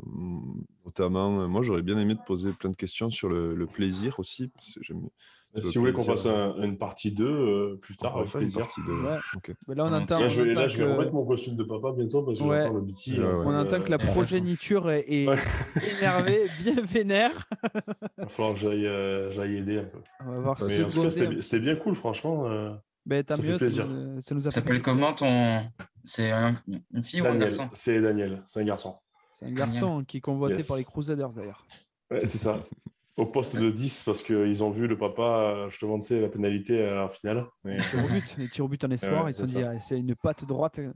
notamment, euh, moi, j'aurais bien aimé te poser plein de questions sur le, le plaisir aussi. parce que j'aime- Si vous voulez qu'on fasse un- une partie 2 euh, plus on tard, avec faire une plaisir. de- Ouais. Mais là, on Là, entend, Là, je vais, on là, entend je vais que- remettre mon costume de papa bientôt parce que Ouais. j'entends le petit. Ouais, ouais. euh, on entend que la euh, progéniture est, est énervée, bien vénère. Il va falloir que j'aille euh, j'aille aider un peu. On va voir Mais en tout cas, seconder c'était bien cool, franchement. euh, Ben, tant ça fait mieux, ça plaisir. nous, ça nous a Ça fait s'appelle plaisir. comment ton. C'est un- une fille ou un Daniel, garçon? C'est Daniel, c'est un garçon. C'est un garçon qui est convoité Yes. par les Crusaders d'ailleurs. Ouais, c'est ça. Au poste de 10, parce qu'ils ont vu le papa, je te demande, la pénalité à la finale. Mais- Les tirs au but, les tirs au but en espoir, Ouais, ils se sont c'est dit, ah, c'est une patte droite euh,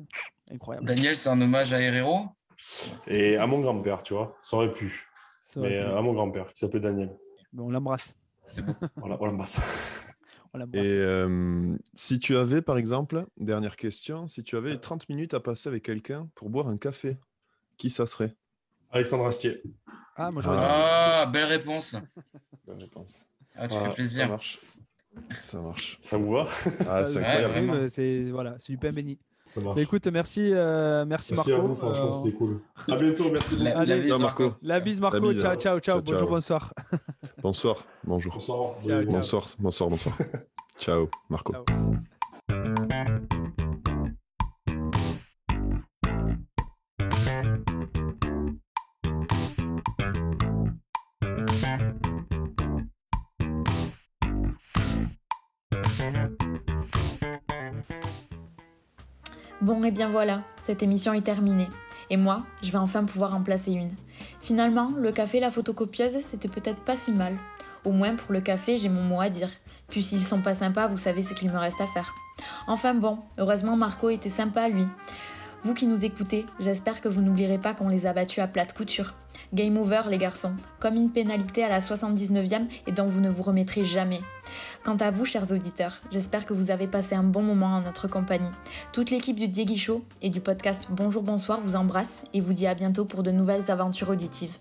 incroyable. Daniel, c'est un hommage à Herrero? Et à mon grand-père, tu vois, ça aurait pu. Ça aurait Mais pu. euh, à mon grand-père, qui s'appelait Daniel. Mais on l'embrasse. C'est. Voilà, on l'embrasse. On l'embrasse. Et euh, si tu avais, par exemple, dernière question, si tu avais 30 minutes à passer avec quelqu'un pour boire un café, qui ça serait? Alexandre Astier. Ah, moi Ah, belle réponse. Bonne réponse. Ah, tu Voilà, fais Ça plaisir. marche. Ça marche. Ça vous va? Ah, c'est Ouais, incroyable. c'est voilà, c'est du pain béni. Ça marche. Écoute, merci, euh, merci, Merci Marco. à vous, franchement, Euh, c'était cool. À bientôt, merci beaucoup. La, Allez. la bise, Marco. La bise, Marco. La bise, ciao, ciao, ciao. Ciao, Bonjour, ciao. bonsoir. Bonsoir, bonjour. Bonsoir. Ciao, ciao. Bonsoir, bonsoir, bonsoir. Ciao, Marco. Ciao. Et bien voilà, cette émission est terminée. Et moi, je vais enfin pouvoir en placer une. Finalement, le café la photocopieuse, c'était peut-être pas si mal. Au moins, pour le café, j'ai mon mot à dire. Puis s'ils sont pas sympas, vous savez ce qu'il me reste à faire. Enfin bon, heureusement, Marco était sympa, lui. Vous qui nous écoutez, j'espère que vous n'oublierez pas qu'on les a battus à plate couture. Game over, les garçons, comme une pénalité à la 79e et dont vous ne vous remettrez jamais. Quant à vous, chers auditeurs, j'espère que vous avez passé un bon moment en notre compagnie. Toute l'équipe du Diegui Show et du podcast Bonjour Bonsoir vous embrasse et vous dit à bientôt pour de nouvelles aventures auditives.